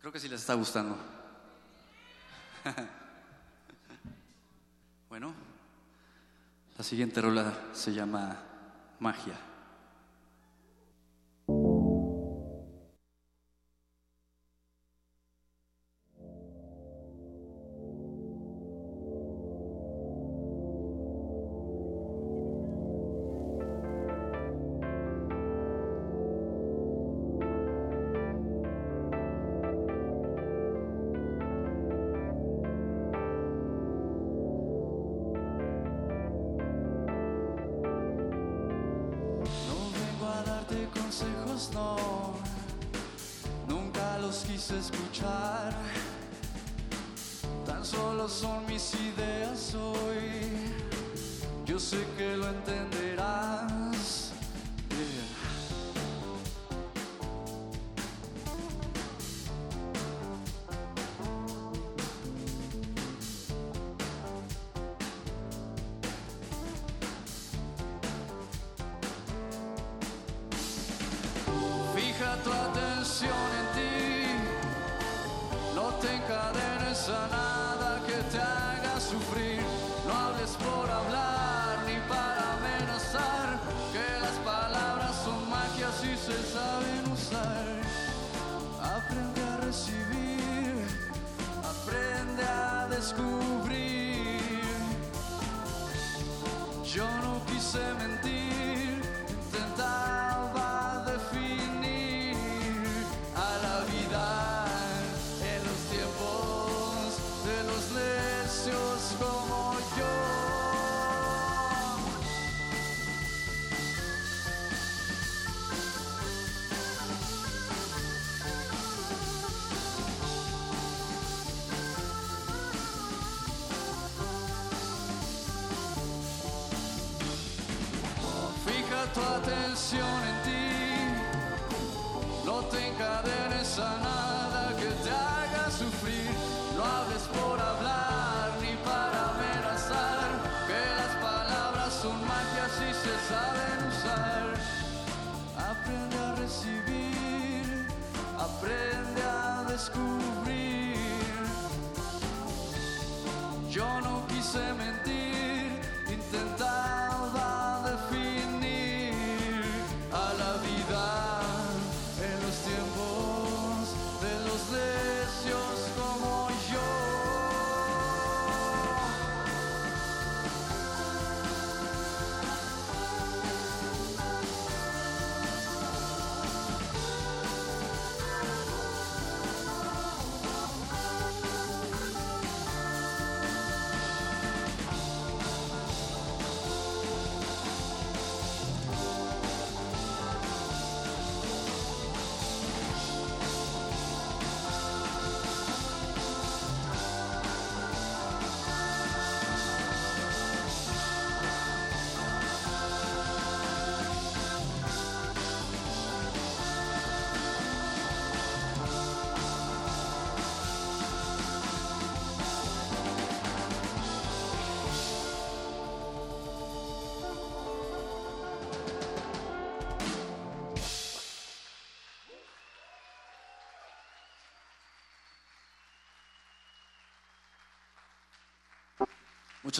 Creo que sí les está gustando. bueno, la siguiente rola se llama Magia.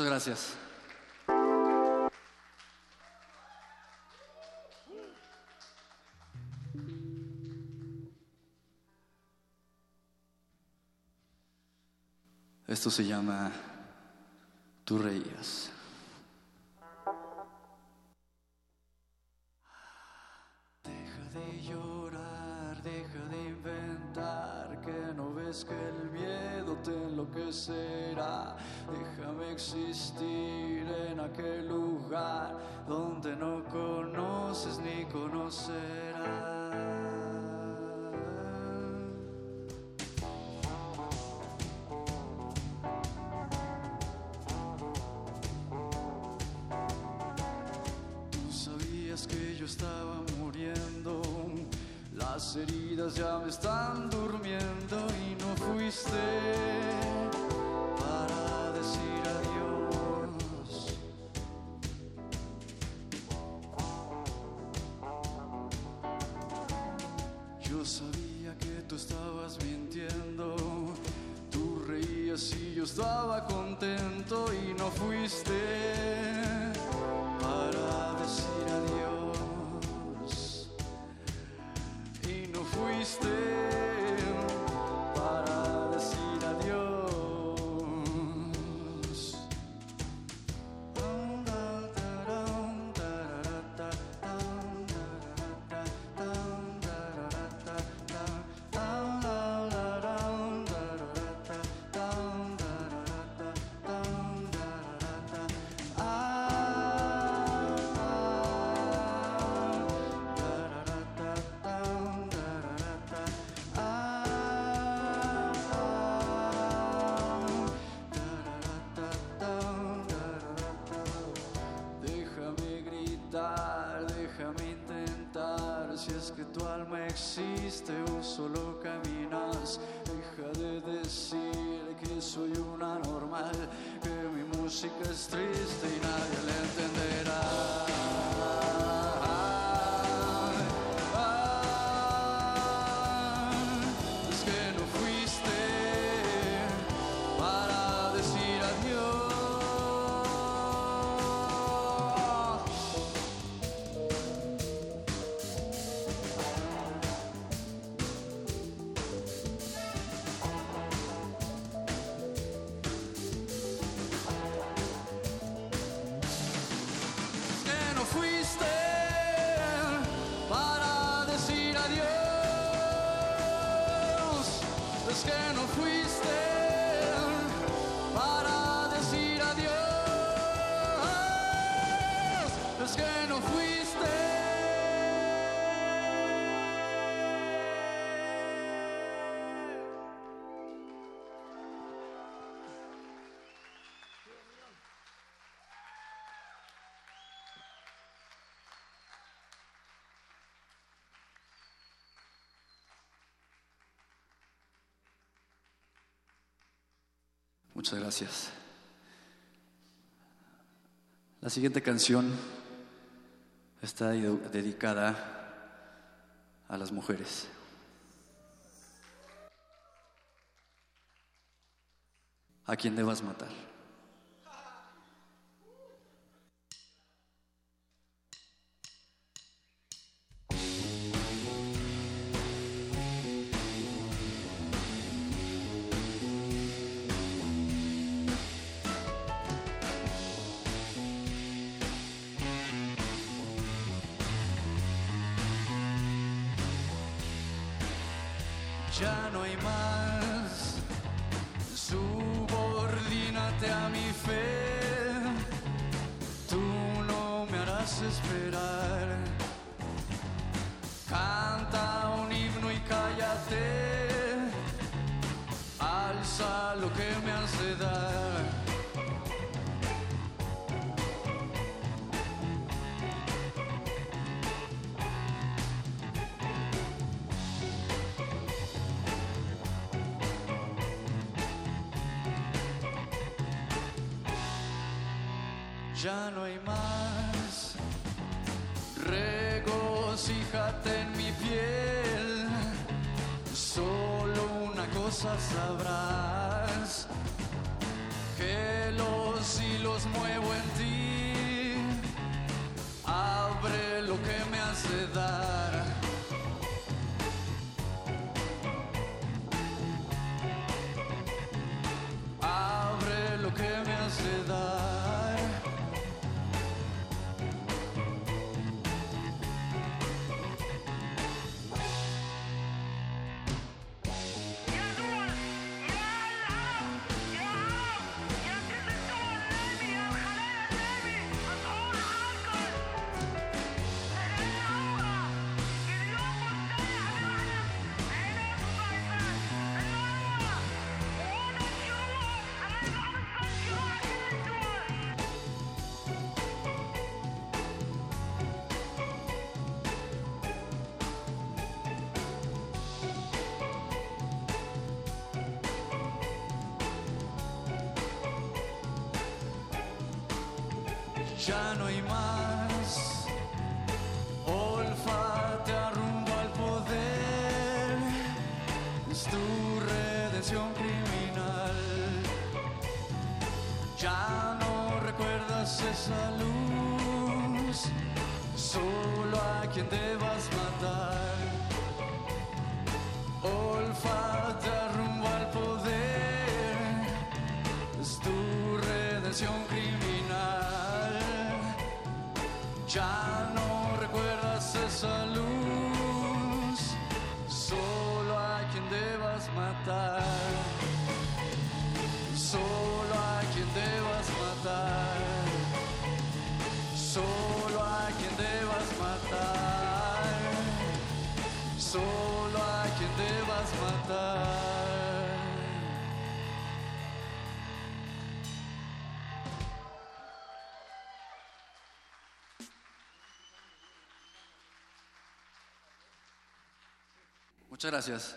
Muchas gracias. Esto se llama Tú reías. Tú sabías que yo estaba muriendo, las heridas ya me están durmiendo y no fuiste. Muchas gracias. La siguiente canción está de- dedicada a las mujeres. A quien debas matar. Ya no hay más. Olfatea rumbo al poder, es tu redención criminal. Ya no recuerdas esa luz, solo a quien debas matar. Olfatea rumbo al poder, es tu redención Ya no recuerdas esa luz, solo a quien debas matar. Solo a quien debas matar. Solo a quien debas matar. Solo a quien debas matar. Muchas gracias.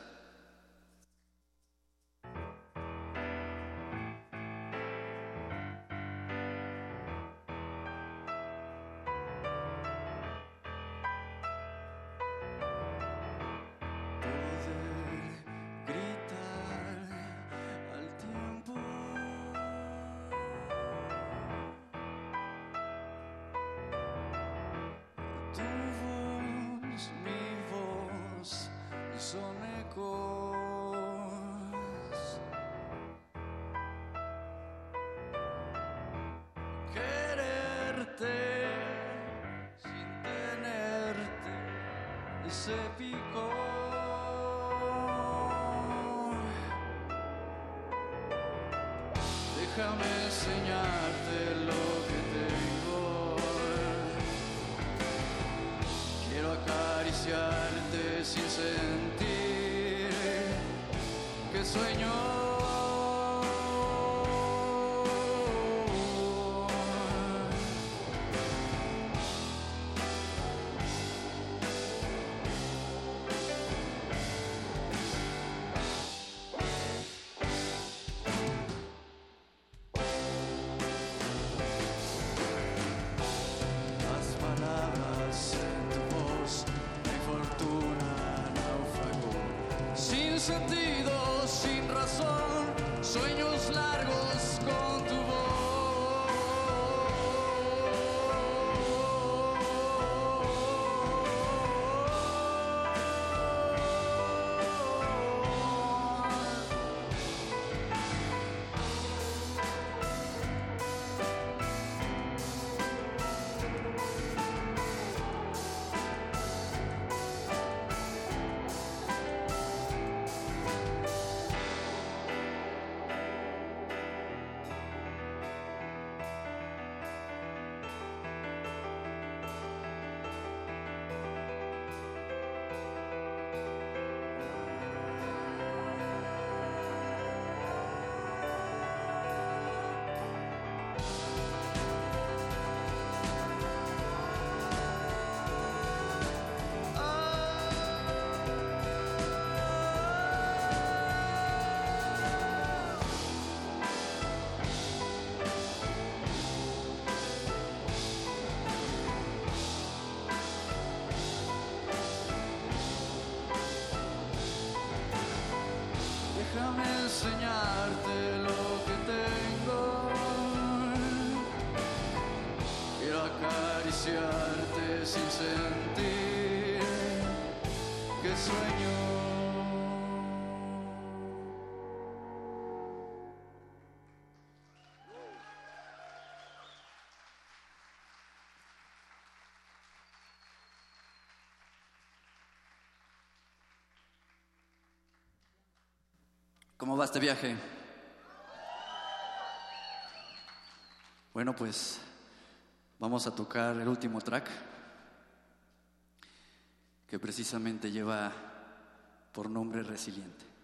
Pico. Déjame enseñarte lo que tengo. Quiero acariciarte sin sentir que sueño. Sin sentir. ¿Cómo va este viaje? Bueno, pues vamos a tocar el último track que precisamente lleva por nombre Resiliente.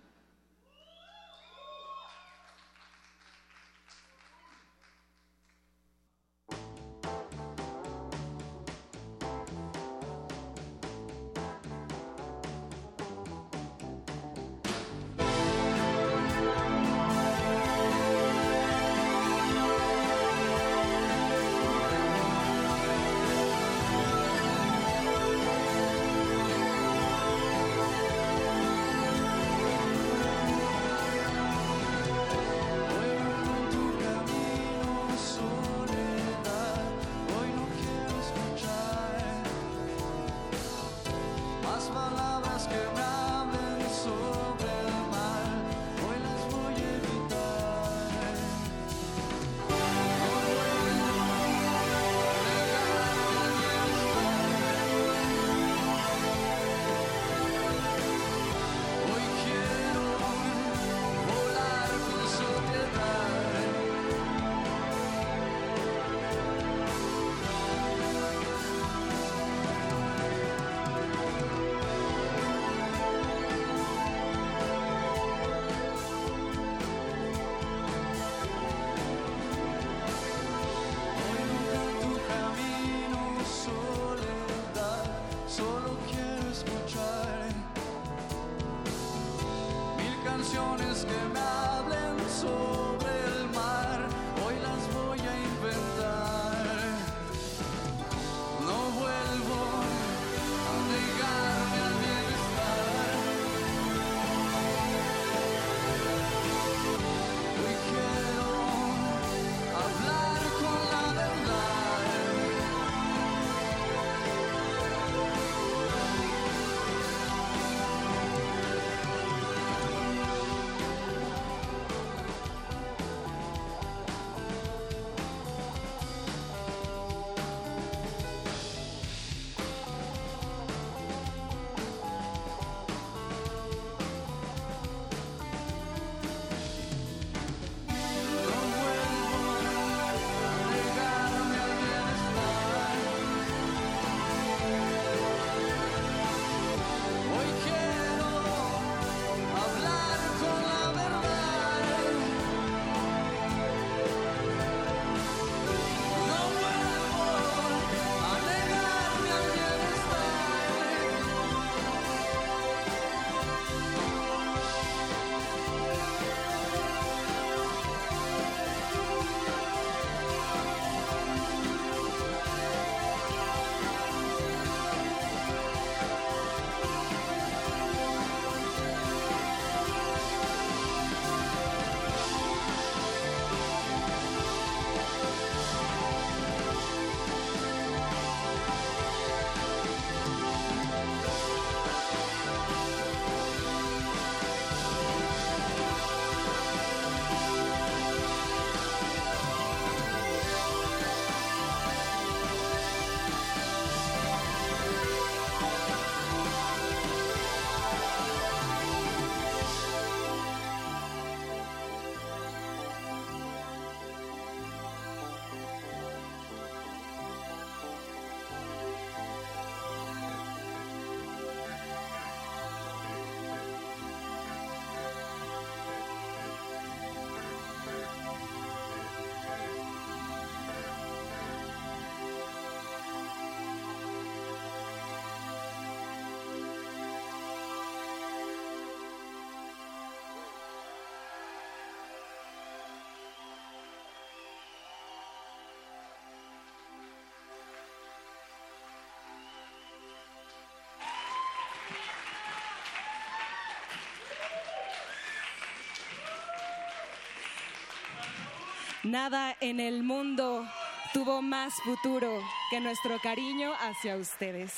Nada en el mundo tuvo más futuro que nuestro cariño hacia ustedes.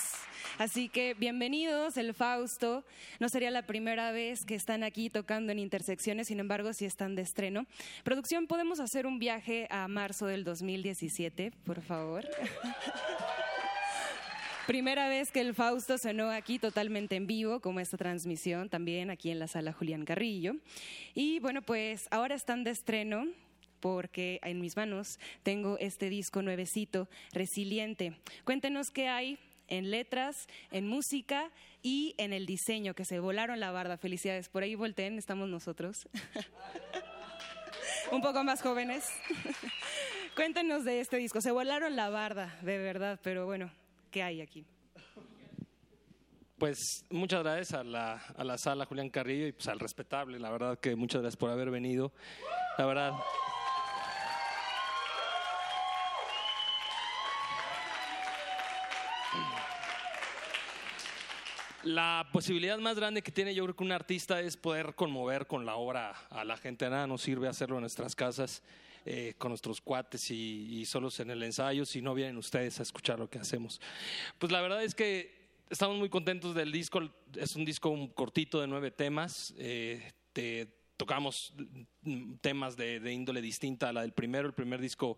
Así que bienvenidos, el Fausto. No sería la primera vez que están aquí tocando en intersecciones, sin embargo, si están de estreno. Producción, ¿podemos hacer un viaje a marzo del 2017, por favor? Primera vez que el Fausto sonó aquí totalmente en vivo, como esta transmisión, también aquí en la sala Julián Carrillo. Y bueno, pues ahora están de estreno porque en mis manos tengo este disco nuevecito, Resiliente. Cuéntenos qué hay en letras, en música y en el diseño, que se volaron la barda. Felicidades. Por ahí volteen, estamos nosotros. Un poco más jóvenes. Cuéntenos de este disco. Se volaron la barda, de verdad, pero bueno, ¿qué hay aquí? Pues muchas gracias a la, a la sala Julián Carrillo y pues al respetable, la verdad que muchas gracias por haber venido. La verdad. La posibilidad más grande que tiene yo creo que un artista es poder conmover con la obra a la gente. Nada nos sirve hacerlo en nuestras casas eh, con nuestros cuates y, solos en el ensayo si no vienen ustedes a escuchar lo que hacemos. Pues la verdad es que estamos muy contentos del disco. Es un disco cortito de nueve temas. Eh, tocamos temas de, índole distinta a la del primero. El primer disco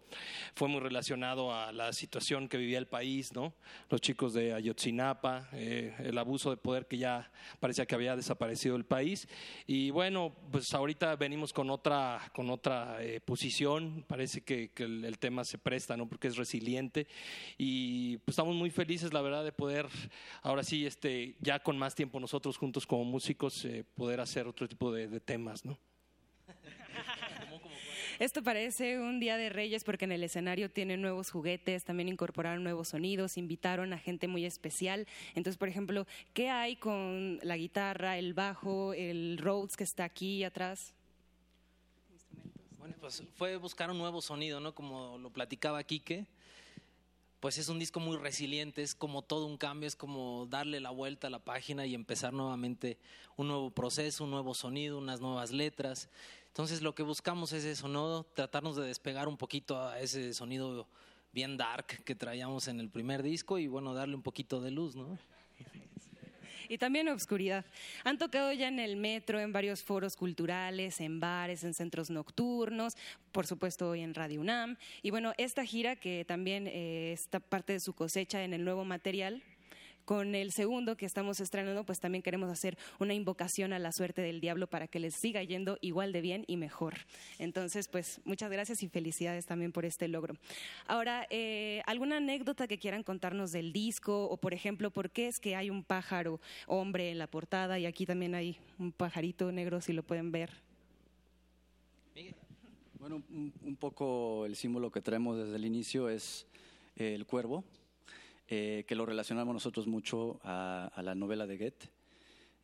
fue muy relacionado a la situación que vivía el país, ¿no? Los chicos de Ayotzinapa, eh, el abuso de poder que ya parecía que había desaparecido el país. Y bueno, pues ahorita venimos con otra, con otra eh, posición. Parece que, el, tema se presta, ¿no? Porque es resiliente. Y pues estamos muy felices, la verdad, de poder, ahora sí, este, ya con más tiempo nosotros juntos como músicos, eh, poder hacer otro tipo de temas, ¿no? Esto parece un día de reyes porque en el escenario tienen nuevos juguetes, también incorporaron nuevos sonidos, invitaron a gente muy especial. Entonces, por ejemplo, ¿qué hay con la guitarra, el bajo, el Rhodes que está aquí atrás? Bueno, pues fue buscar un nuevo sonido, ¿no? Como lo platicaba Quique. Pues es un disco muy resiliente, es como todo un cambio, es como darle la vuelta a la página y empezar nuevamente un nuevo proceso, un nuevo sonido, unas nuevas letras. Entonces lo que buscamos es eso, ¿no? Tratarnos de despegar un poquito a ese sonido bien dark que traíamos en el primer disco y bueno, darle un poquito de luz, ¿no? Y también obscuridad. Han tocado ya en el metro, en varios foros culturales, en bares, en centros nocturnos, por supuesto hoy en Radio UNAM. Y bueno, esta gira que también eh, está parte de su cosecha en el nuevo material, con el segundo que estamos estrenando, pues también queremos hacer una invocación a la suerte del diablo para que les siga yendo igual de bien y mejor. Entonces, pues muchas gracias y felicidades también por este logro. Ahora, eh, ¿alguna anécdota que quieran contarnos del disco? O, por ejemplo, ¿por qué es que hay un pájaro hombre en la portada y aquí también hay un pajarito negro, si lo pueden ver? Bueno, un, un poco el símbolo que traemos desde el inicio es el cuervo, eh, que lo relacionamos nosotros mucho a, a la novela de Goethe,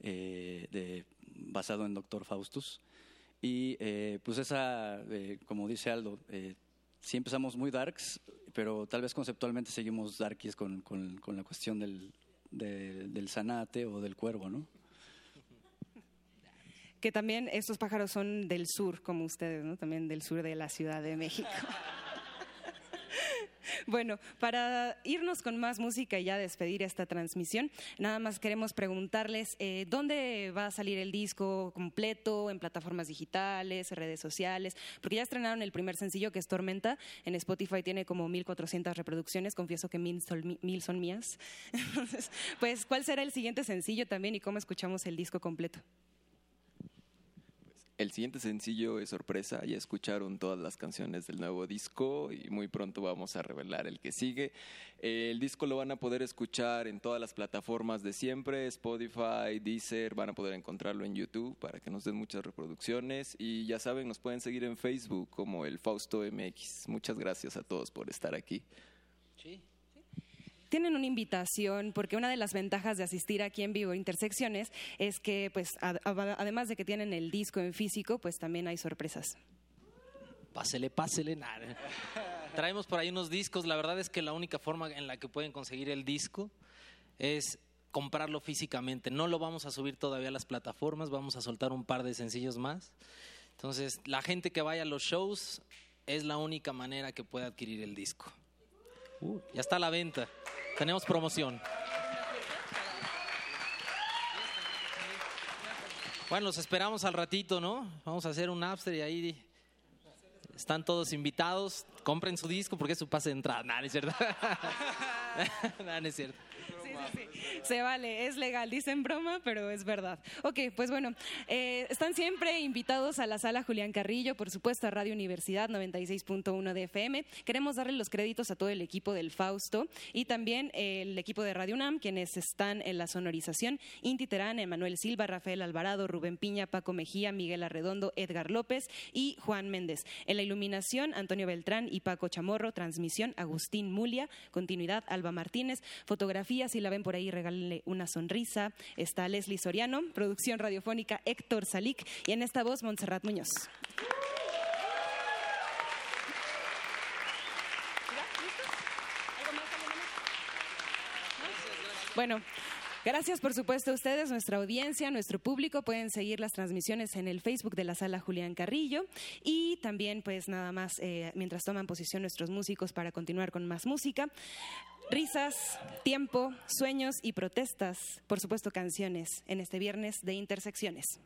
eh, de, basado en Doctor Faustus. Y eh, pues esa, eh, como dice Aldo, eh, sí empezamos muy darks, pero tal vez conceptualmente seguimos darkies con, con, con la cuestión del, de- del zanate o del cuervo, ¿no? Que también estos pájaros son del sur, como ustedes, ¿no? También del sur de la Ciudad de México. Bueno, para irnos con más música y ya despedir esta transmisión, nada más queremos preguntarles eh, dónde va a salir el disco completo, en plataformas digitales, redes sociales, porque ya estrenaron el primer sencillo que es Tormenta, en Spotify tiene como 1400 reproducciones, confieso que mil son, mías. Entonces, pues, ¿cuál será el siguiente sencillo también y cómo escuchamos el disco completo? El siguiente sencillo es sorpresa, ya escucharon todas las canciones del nuevo disco y muy pronto vamos a revelar el que sigue. El disco lo van a poder escuchar en todas las plataformas de siempre, Spotify, Deezer, van a poder encontrarlo en YouTube para que nos den muchas reproducciones y ya saben, nos pueden seguir en Facebook como el Fausto MX. Muchas gracias a todos por estar aquí. Tienen una invitación, porque una de las ventajas de asistir aquí en vivo Intersecciones es que, pues, ad- ad- además de que tienen el disco en físico, pues también hay sorpresas. Pásele, pásele, nada. Traemos por ahí unos discos. La verdad es que la única forma en la que pueden conseguir el disco es comprarlo físicamente. No lo vamos a subir todavía a las plataformas, vamos a soltar un par de sencillos más. Entonces, la gente que vaya a los shows es la única manera que puede adquirir el disco. ya está a la venta. Tenemos promoción. Bueno, los esperamos al ratito, ¿no? Vamos a hacer un after y ahí están todos invitados. Compren su disco porque es su pase de entrada. Nada, no es cierto. Nada, no es cierto. Se vale, es legal, dicen broma, pero es verdad. Ok, pues bueno, eh, están siempre invitados a la sala Julián Carrillo, por supuesto a Radio Universidad 96.1 de FM. Queremos darle los créditos a todo el equipo del Fausto y también el equipo de Radio UNAM, quienes están en la sonorización. Inti Terán, Emanuel Silva, Rafael Alvarado, Rubén Piña, Paco Mejía, Miguel Arredondo, Edgar López y Juan Méndez. En la iluminación, Antonio Beltrán y Paco Chamorro. Transmisión, Agustín Mulia. Continuidad, Alba Martínez. Fotografía, si la ven por ahí, regálenle una sonrisa. Está Leslie Soriano. Producción radiofónica, Héctor Salic. Y en esta voz, Montserrat Muñoz. Bueno, Gracias, por supuesto, a ustedes, nuestra audiencia, nuestro público. Pueden seguir las transmisiones en el Facebook de la Sala Julián Carrillo. Y también, pues nada más, eh, mientras toman posición nuestros músicos para continuar con más música. Risas, tiempo, sueños y protestas. Por supuesto, canciones en este viernes de Intersecciones.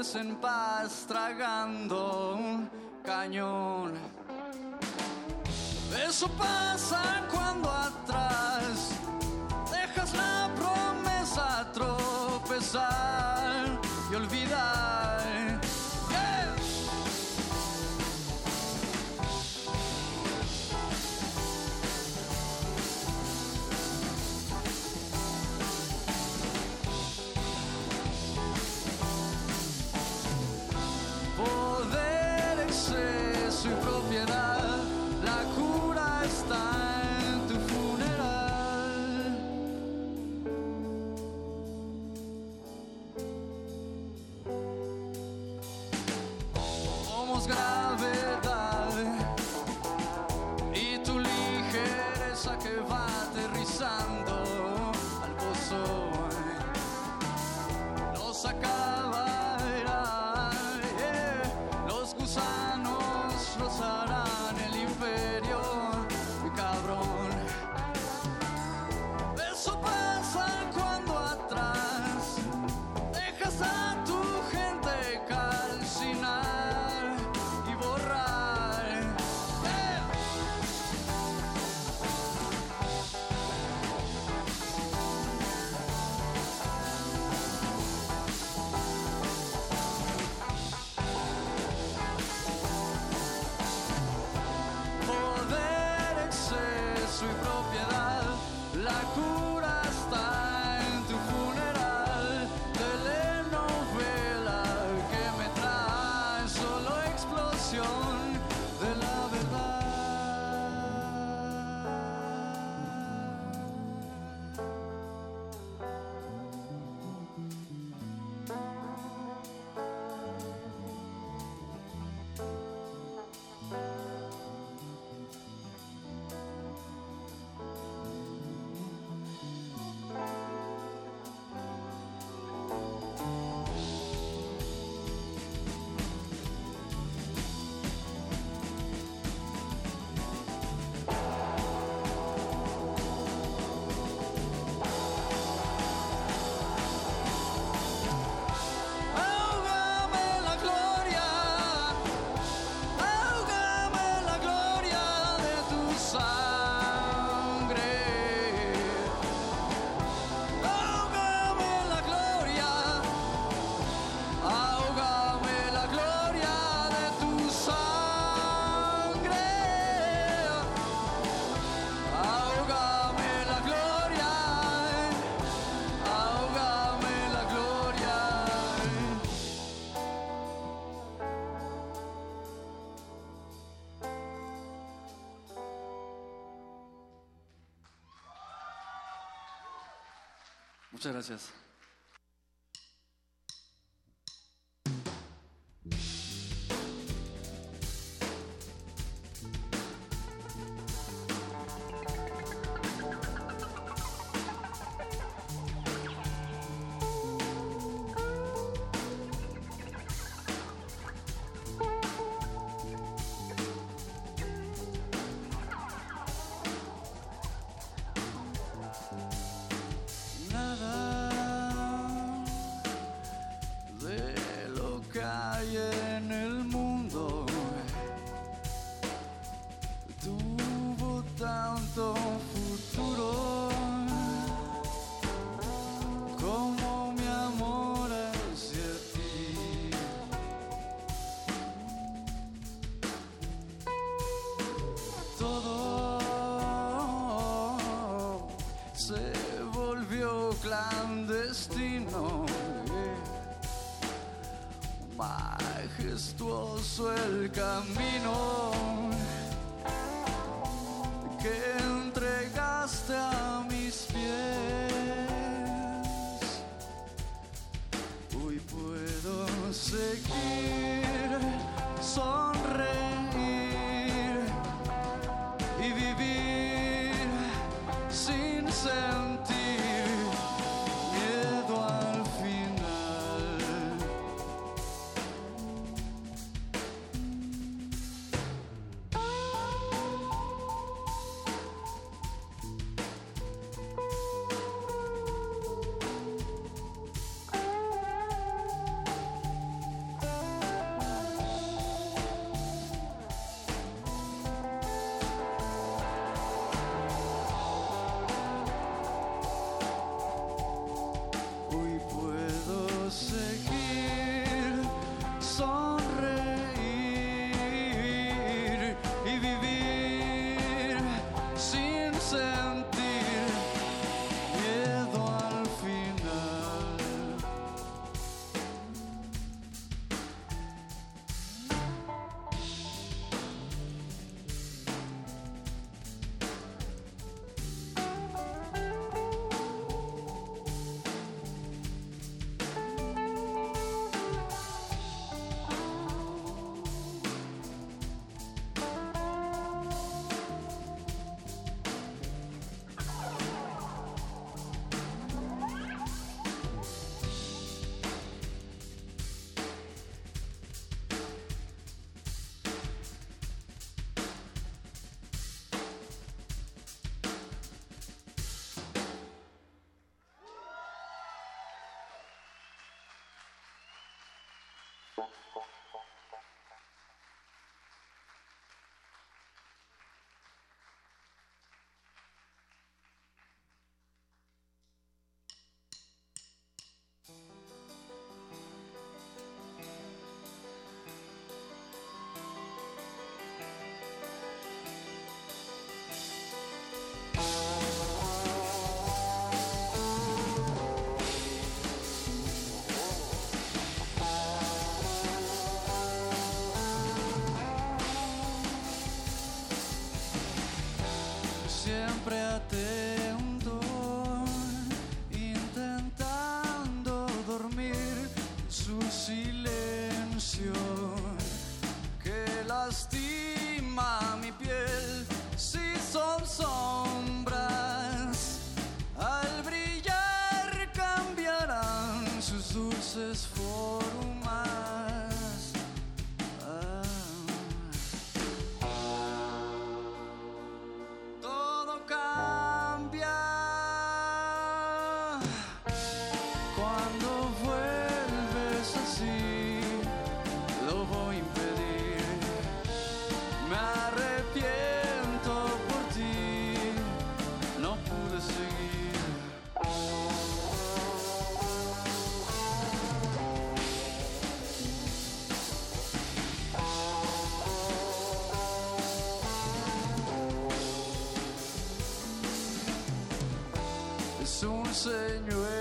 en paz tragando un cañón. Eso pasa cuando Muchas gracias. Señuelo,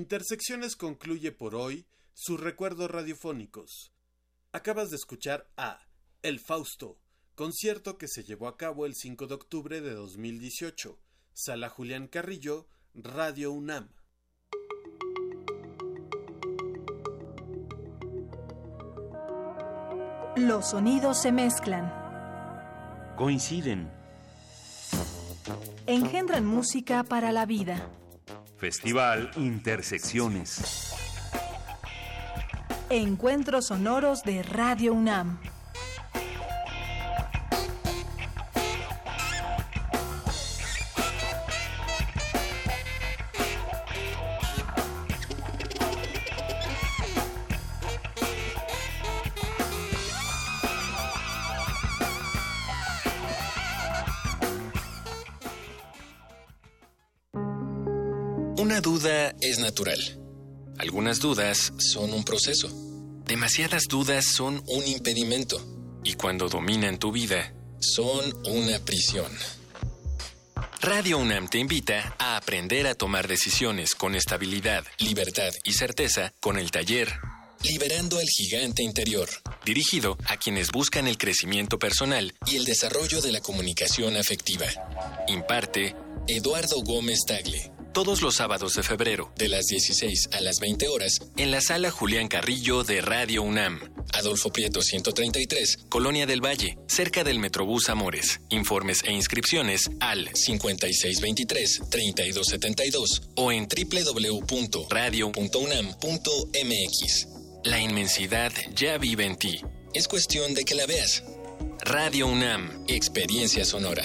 Intersecciones concluye por hoy sus recuerdos radiofónicos. Acabas de escuchar a El Fausto, concierto que se llevó a cabo el 5 de octubre de 2018, Sala Julián Carrillo, Radio UNAM. Los sonidos se mezclan, Coinciden. engendran música para la vida. Festival Intersecciones. Encuentros sonoros de Radio UNAM. Natural. Algunas dudas son un proceso. Demasiadas dudas son un impedimento. Y cuando dominan tu vida, son una prisión. Radio UNAM te invita a aprender a tomar decisiones con estabilidad, libertad y certeza con el taller Liberando al Gigante Interior, dirigido a quienes buscan el crecimiento personal y el desarrollo de la comunicación afectiva. Imparte Eduardo Gómez Tagle. Todos los sábados de febrero, de las 16 a las 20 horas, en la sala Julián Carrillo de Radio UNAM. Adolfo Prieto 133, Colonia del Valle, cerca del Metrobús Amores. Informes e inscripciones al 5623-3272 o en www.radio.unam.mx. La inmensidad ya vive en ti. Es cuestión de que la veas. Radio UNAM, Experiencia Sonora.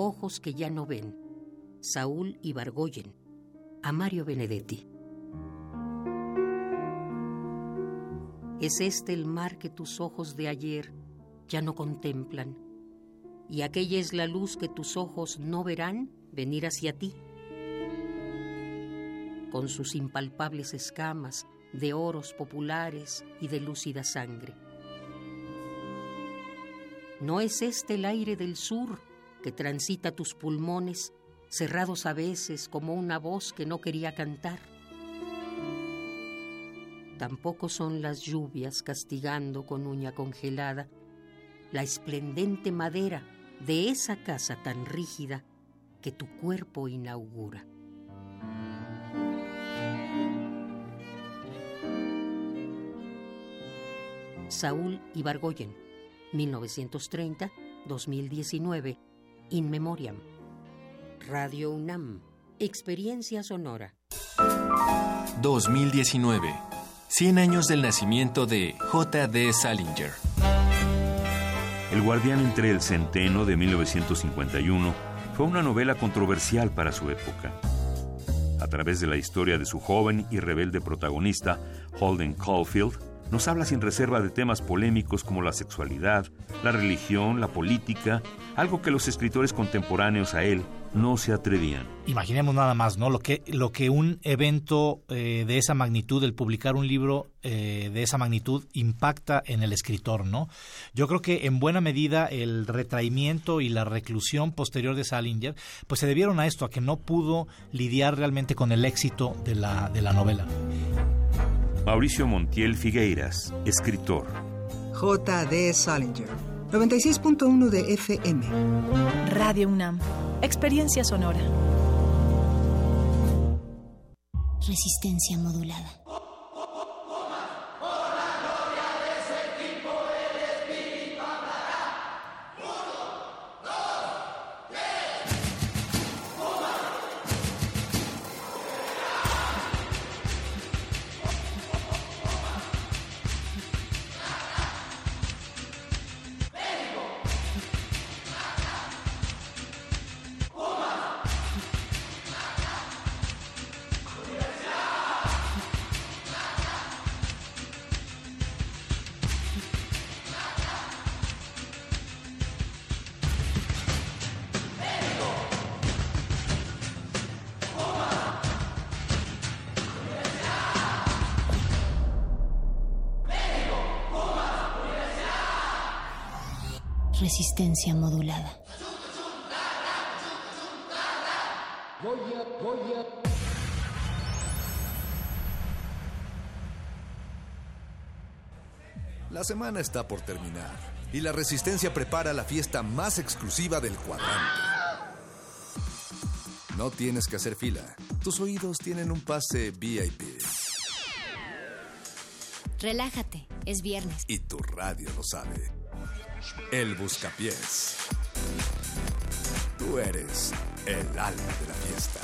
Ojos que ya no ven. Saúl Ibargoyen. A Mario Benedetti. Es este el mar que tus ojos de ayer ya no contemplan, y aquella es la luz que tus ojos no verán venir hacia ti. Con sus impalpables escamas de oros populares y de lúcida sangre. ¿No es este el aire del sur que transita tus pulmones, cerrados a veces como una voz que no quería cantar? Tampoco son las lluvias castigando con uña congelada la esplendente madera de esa casa tan rígida que tu cuerpo inaugura. Saúl Ibargoyen, 1930-2019, In Memoriam. Radio UNAM, Experiencia Sonora. 2019, 100 años del nacimiento de J.D. Salinger. El guardián entre el centeno de 1951 fue una novela controversial para su época. A través de la historia de su joven y rebelde protagonista, Holden Caulfield, nos habla sin reserva de temas polémicos como la sexualidad, la religión, la política, algo que los escritores contemporáneos a él no se atrevían. Imaginemos nada más, ¿no? Lo que, lo que un evento eh, de esa magnitud, el publicar un libro eh, de esa magnitud, impacta en el escritor, ¿no? Yo creo que en buena medida el retraimiento y la reclusión posterior de Salinger, pues se debieron a esto, a que no pudo lidiar realmente con el éxito de la, de la novela. Mauricio Montiel Figueiras, escritor. J.D. Salinger, 96.1 de FM. Radio UNAM, experiencia sonora. Resistencia modulada. Resistencia modulada. La semana está por terminar y la Resistencia prepara la fiesta más exclusiva del cuadrante. No tienes que hacer fila. Tus oídos tienen un pase VIP. Relájate, es viernes. Y tu radio lo sabe. El Buscapiés. Tú eres el alma de la fiesta.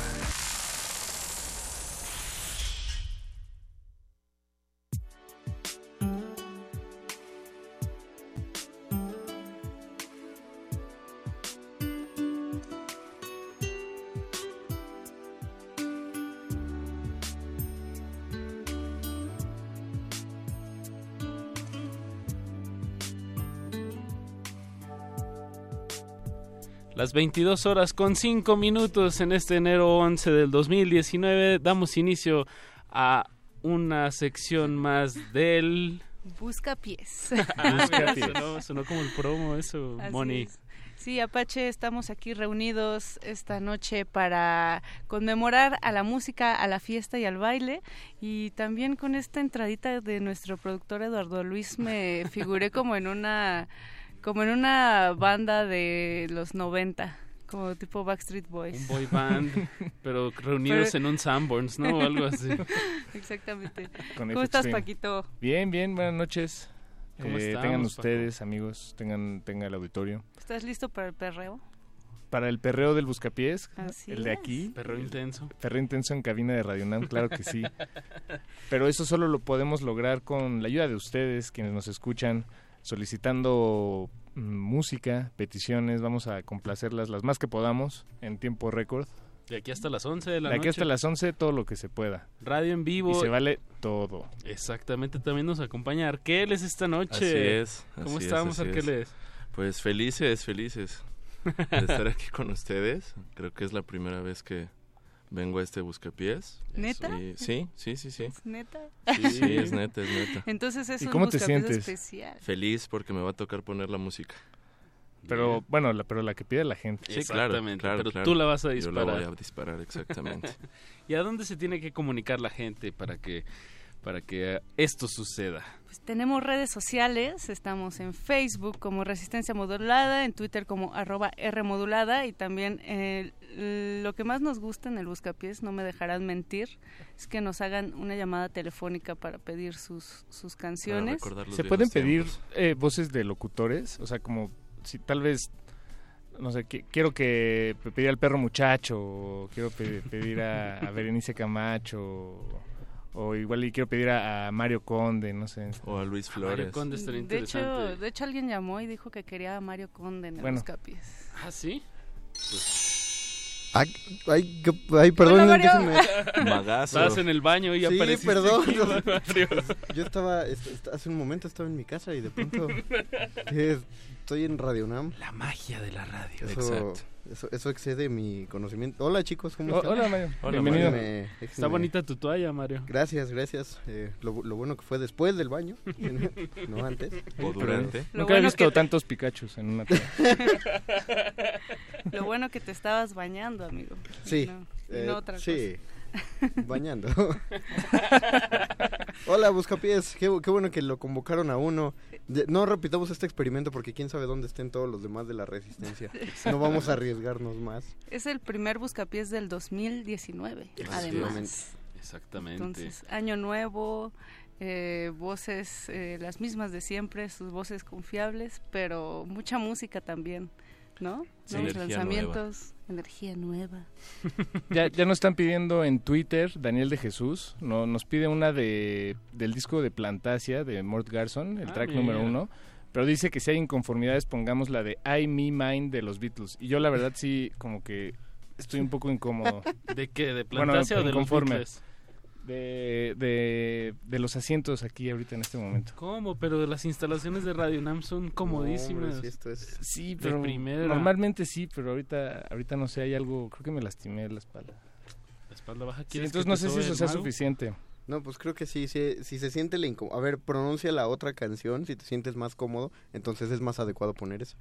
Las 22 horas con 5 minutos en este enero 11 del 2019 damos inicio a una sección más del... Busca pies. Busca pies. Sonó, sonó como el promo eso, Así Moni. es. Sí, Apache, estamos aquí reunidos esta noche para conmemorar a la música, a la fiesta y al baile. Y también con esta entradita de nuestro productor Eduardo Luis me figuré como en una como en una banda de los 90, como tipo Backstreet Boys. Un boy band, pero reunidos Pero- en un Sanborns, ¿no? O algo así. Exactamente. Con ¿Cómo estás. Paquito? Bien, bien, buenas noches. ¿Cómo Eh, estamos, tengan Paco? ustedes, amigos, tengan, tengan el auditorio. ¿Estás listo para el perreo? Para el perreo del Buscapiés, Así el de aquí. Perreo intenso. Perreo intenso en cabina de Radio Nam, claro que sí. Pero eso solo lo podemos lograr con la ayuda de ustedes, quienes nos escuchan, solicitando mm, música, peticiones, vamos a complacerlas las más que podamos en tiempo récord. De aquí hasta las 11 de la De aquí noche. hasta las 11 todo lo que se pueda. Radio en vivo. Y se vale todo. Exactamente, también nos acompaña Arqueles esta noche. Así es. ¿Cómo así es, estamos, es. Arqueles? Pues felices, felices de estar aquí con ustedes. Creo que es la primera vez que vengo a este Buscapiés. ¿Neta? Y- sí, sí, sí, sí. ¿Es neta? Sí, sí, es neta, es neta. Entonces es ¿Y un cómo te sientes? especial. Feliz porque me va a tocar poner la música. Pero bueno, la, pero la que pide la gente. Sí, claro, Exactamente, claro, pero claro. tú la vas a Yo disparar. la voy a disparar, exactamente. ¿Y a dónde se tiene que comunicar la gente para que para que esto suceda? Pues tenemos redes sociales, estamos en Facebook como Resistencia Modulada, en Twitter como arroba Rmodulada y también eh, lo que más nos gusta en el Buscapiés, no me dejarán mentir, es que nos hagan una llamada telefónica para pedir sus, sus canciones. ¿Se pueden pedir eh, voces de locutores? O sea, como si tal vez, no sé, qui- quiero que pe- pedir al perro muchacho, o quiero pe- pedir a, a Berenice Camacho, o, igual y quiero pedir a, a Mario Conde, no sé. O a Luis Mario Conde estaría De hecho, interesante. de hecho alguien llamó y dijo que quería a Mario Conde en el Bueno. Buscapiés. ¿Ah, sí? Ay, ay, que- ay, perdón, déjenme- Magazo. Estabas en el baño y sí, apareciste perdón. aquí, Mario. Yo estaba, est- est- hace un momento estaba en mi casa y de pronto estoy en Radio Nam. La magia de la radio. Eso, Exacto. eso, eso excede mi conocimiento. Hola chicos, ¿cómo están? hola, Mario. Hola, Bienvenido. Está bonita tu toalla, Mario. Gracias, gracias. Eh, lo, lo bueno que fue después del baño, no antes. O durante. Nunca he visto que- tantos Pikachus en una tele. Lo bueno que te estabas bañando, amigo. Sí. No, eh, no otra sí. Bañando. Hola, Buscapiés. Qué, qué bueno que lo convocaron a uno. De- no repitamos este experimento porque quién sabe dónde estén todos los demás de la resistencia. No vamos a arriesgarnos más. Es el primer buscapiés del 2019, además. Exactamente. Entonces, año nuevo, eh, voces eh, las mismas de siempre, sus voces confiables, pero mucha música también, ¿no? Sí, lanzamientos, energía nueva. Ya, ya nos están pidiendo en Twitter, Daniel de Jesús, no, nos pide una de del disco de Plantasia de Mort Garson, el Ah, track mira. número uno, pero dice que si hay inconformidades pongamos la de I, Me, Mine de los Beatles. Y yo la verdad sí, como que estoy un poco incómodo. ¿De qué? ¿De Bueno, Plantasia o de los. Beatles? De, de, de los asientos aquí ahorita en este momento. ¿Cómo? Pero las instalaciones de Radio Nam son comodísimas. No, sí, esto es- Sí, De pero primera. normalmente sí, pero ahorita ahorita no sé, hay algo, creo que me lastimé la espalda. La espalda baja. Sí, ¿quieres entonces no sé si eso sea suficiente. No, pues creo que sí, sí, si se siente la incomodidad. A ver, pronuncia la otra canción, si te sientes más cómodo, entonces es más adecuado poner eso.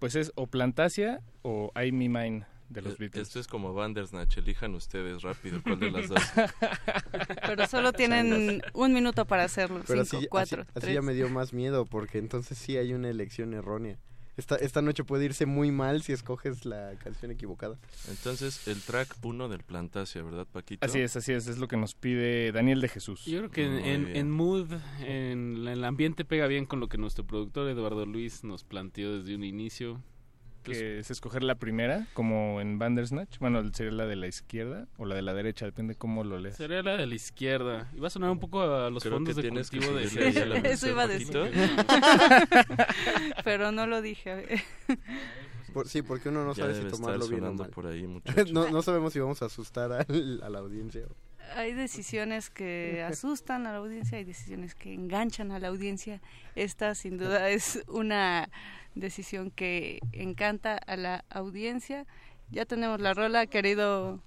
Pues es o Plantasia o I, Me, Mine de los Eh, Beatles. Esto es como Bandersnatch, elijan ustedes rápido cuál de las dos. Pero solo tienen un minuto para hacerlo. Pero Cinco, así, cuatro, así, así tres. ya me dio más miedo, porque entonces sí hay una elección errónea. Esta, esta noche puede irse muy mal si escoges la canción equivocada. Entonces, el track 1 del Plantasia, ¿verdad, Paquito? Así es, así es, es lo que nos pide Daniel de Jesús. Yo creo que en, en- mood, en el ambiente pega bien con lo que nuestro productor Eduardo Luis nos planteó desde un inicio. Que es escoger la primera, como en Bandersnatch. Bueno, sería la de la izquierda o la de la derecha, depende cómo lo lees. Sería la de la izquierda. Y va a sonar un poco a los Creo fondos que de tienes que cultivo de la Eso iba a decir. Pero no lo dije. Por- sí, porque uno no Ya sabe si tomarlo bien o mal. por ahí, no, no sabemos si vamos a asustar al- a la audiencia. hay decisiones que asustan a la audiencia, hay decisiones que enganchan a la audiencia. Esta sin duda es una decisión que encanta a la audiencia. Ya tenemos la rola, querido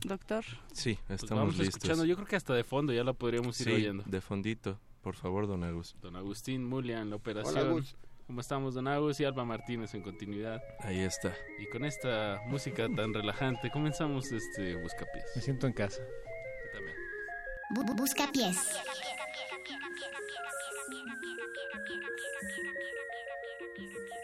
doctor. Sí, Pues estamos vamos listos. escuchando, yo creo que hasta de fondo ya la podríamos ir Sí, oyendo. de fondito, por favor, don Agus. Don Agustín Mulian, la operación. Hola, Agus. ¿Cómo estamos, don Agus? Y Alba Martínez en continuidad. Ahí está. Y con esta música tan relajante, comenzamos este Buscapiés. Me siento en casa. Yo también. Bu- busca pies. Peace.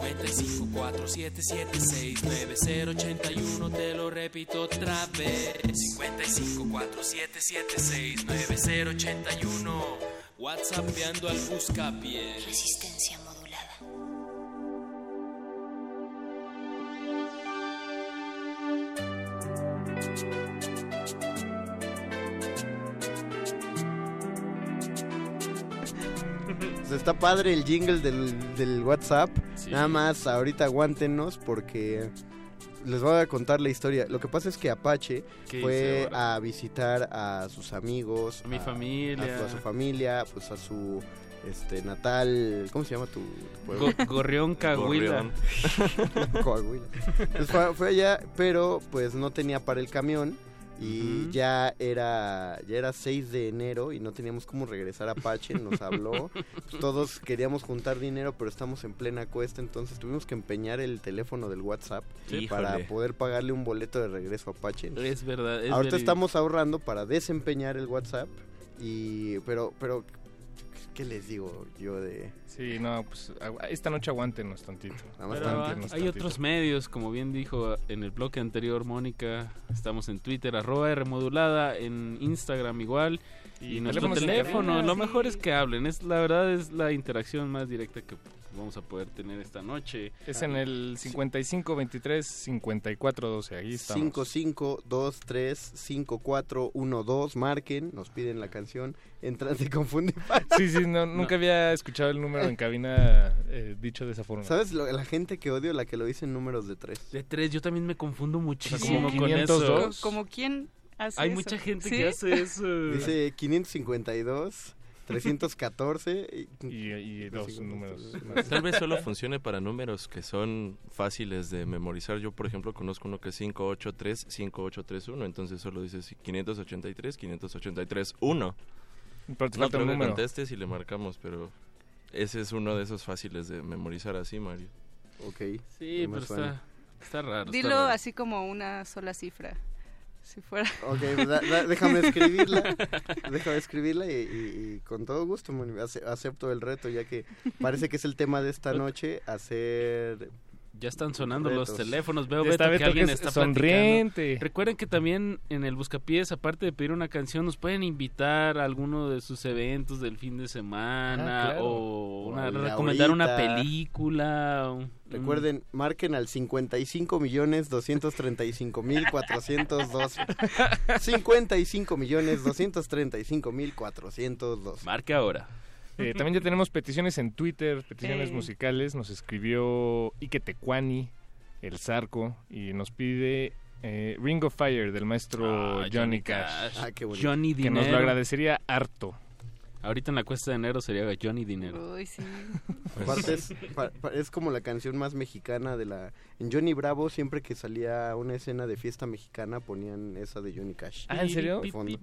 5547769081 te lo repito otra vez. 5547769081 WhatsAppeando al buscapié Resistencia modulada. Está padre el jingle del, del WhatsApp. Nada más, ahorita aguántenos porque les voy a contar la historia. Lo que pasa es que Apache ¿Qué fue a visitar a sus amigos, A mi familia. a, su- a su familia, pues a su este natal, ¿cómo se llama tu, tu pueblo? Go- Gorrión, Coahuila. Coahuila. Pues fue, fue allá, pero pues no tenía para el camión y ya era ya era 6 de enero y no teníamos cómo regresar a Apache, nos habló. Todos queríamos juntar dinero, pero estamos en plena cuesta, entonces tuvimos que empeñar el teléfono del WhatsApp Híjole. para poder pagarle un boleto de regreso a Apache. Es verdad. es Ahorita estamos ahorrando para desempeñar el WhatsApp y pero pero ¿qué les digo yo de Sí, no, pues esta noche aguántenos tantito. Nada más Pero Aguántenos hay tantito. otros medios, como bien dijo en el bloque anterior Mónica, estamos en Twitter, arroba Rmodulada, en Instagram igual, y, Y nuestro teléfono, cabina, lo mejor es que hablen, es la verdad es la interacción más directa que, vamos a poder tener esta noche. Es en el 55 23 54 12, ahí estamos. 55235412, marquen, nos piden la canción, entran, se confunden. Sí, sí, no, nunca había escuchado el número en cabina eh, dicho de esa forma. ¿Sabes lo- la gente que odio? La que lo dice en números de tres. De tres, yo también me confundo muchísimo como con 502. eso. Como quién hace Hay eso? mucha gente ¿Sí? que hace eso. Dice 552, 314 y, y, dos números. Tal vez solo funcione para números que son fáciles de memorizar. Yo, por ejemplo, conozco uno que es 583, 5831, entonces solo dices 583, 583, 1. Pero te no falta creo un que número. contestes y le marcamos, pero ese es uno de esos fáciles de memorizar así, Mario. Ok. Sí, no pero está, está raro. está Dilo raro. así como una sola cifra. Si fuera. Ok, pues, da- da- déjame escribirla. déjame escribirla y, y- y con todo gusto acepto el reto, ya que parece que es el tema de esta noche, hacer... Ya están sonando los teléfonos. Veo Beto, que alguien que es está sonriente. platicando. Recuerden que también en el Buscapiés, aparte de pedir una canción, nos pueden invitar a alguno de sus eventos del fin de semana Ah, claro. o una- recomendar una película. Recuerden, marquen al 55 millones 235 mil 412. 55 millones 235 mil 412. Marque ahora. Eh, también ya tenemos peticiones en Twitter, peticiones Eh. musicales. Nos escribió Ike Tecuani, el Zarco, y nos pide eh, Ring of Fire del maestro Ah, Johnny, Johnny Cash. Cash. Ah, qué bonito. Johnny Que nos lo agradecería harto. Ahorita en la cuesta de enero sería Johnny Dinero. Uy, sí. Aparte es, pa- pa- es como la canción más mexicana de la... En Johnny Bravo, siempre que salía una escena de fiesta mexicana, ponían esa de Johnny Cash. Ah, ¿en serio? de fondo.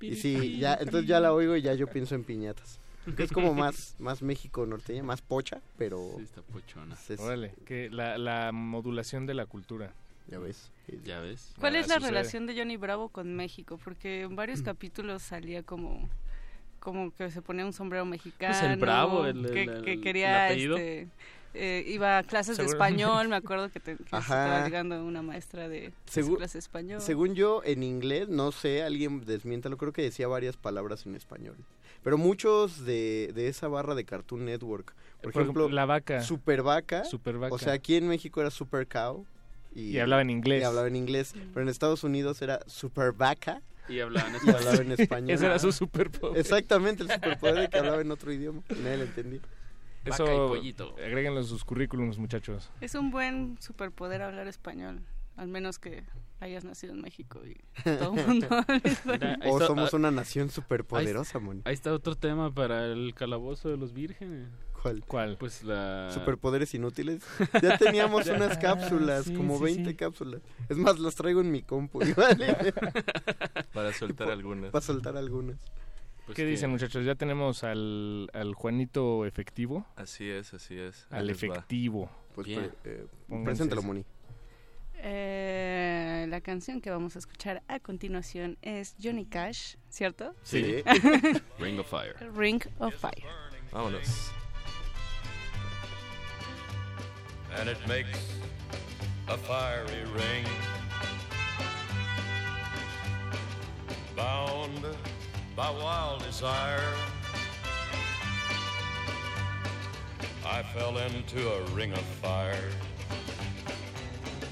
Y sí, ya, entonces ya la oigo y ya yo pienso en piñatas. Que es como más, más México norteña, más pocha, pero... Sí, está pochona. es- Órale, que la, la modulación de la cultura. Ya ves. Ya ves. ¿Cuál Ya es la sucede. relación de Johnny Bravo con México? Porque en varios capítulos salía como como que se ponía un sombrero mexicano. Pues el Bravo, el- que, el- que el quería este eh, iba a clases de español, me acuerdo que, te, que estaba llegando una maestra de, de su Segu- clase de español. Según yo, en inglés, no sé, alguien desmiéntalo, creo que decía varias palabras en español. Pero muchos de, de esa barra de Cartoon Network, por, Por ejemplo, La Vaca. Super Vaca, Super Vaca. o sea, aquí en México era Super Cow. Y hablaba en inglés. Y hablaba en inglés, pero en Estados Unidos era Super Vaca. Y hablaban Y hablaba en español. Ese era su superpoder. Exactamente, el superpoder de que hablaba en otro idioma. Y nadie lo entendía. Eso, Vaca y pollito. agréguenlo en sus currículums, muchachos. Es un buen superpoder hablar español, al menos que hayas nacido en México y todo el mundo. Mira, O está- somos ah, una nación superpoderosa, Moni. Ahí está otro tema para el calabozo de los vírgenes. ¿Cuál? ¿Cuál? Pues la... Superpoderes inútiles. Ya teníamos unas cápsulas, sí, como sí, 20 sí. cápsulas. Es más, las traigo en mi compu. vale. Para soltar algunas. Para soltar algunas. Pues ¿Qué que- dicen, muchachos? Ya tenemos al, al Juanito efectivo. Así es, así es. Al les va. efectivo. Pues Bien. pre- eh, preséntalo. Moni. Eh, la canción que vamos a escuchar a continuación es Johnny Cash, ¿cierto? Sí. Ring of Fire. Ring of Fire. Vámonos. and it makes a fiery ring. Bound by wild desire, I fell into a ring of fire.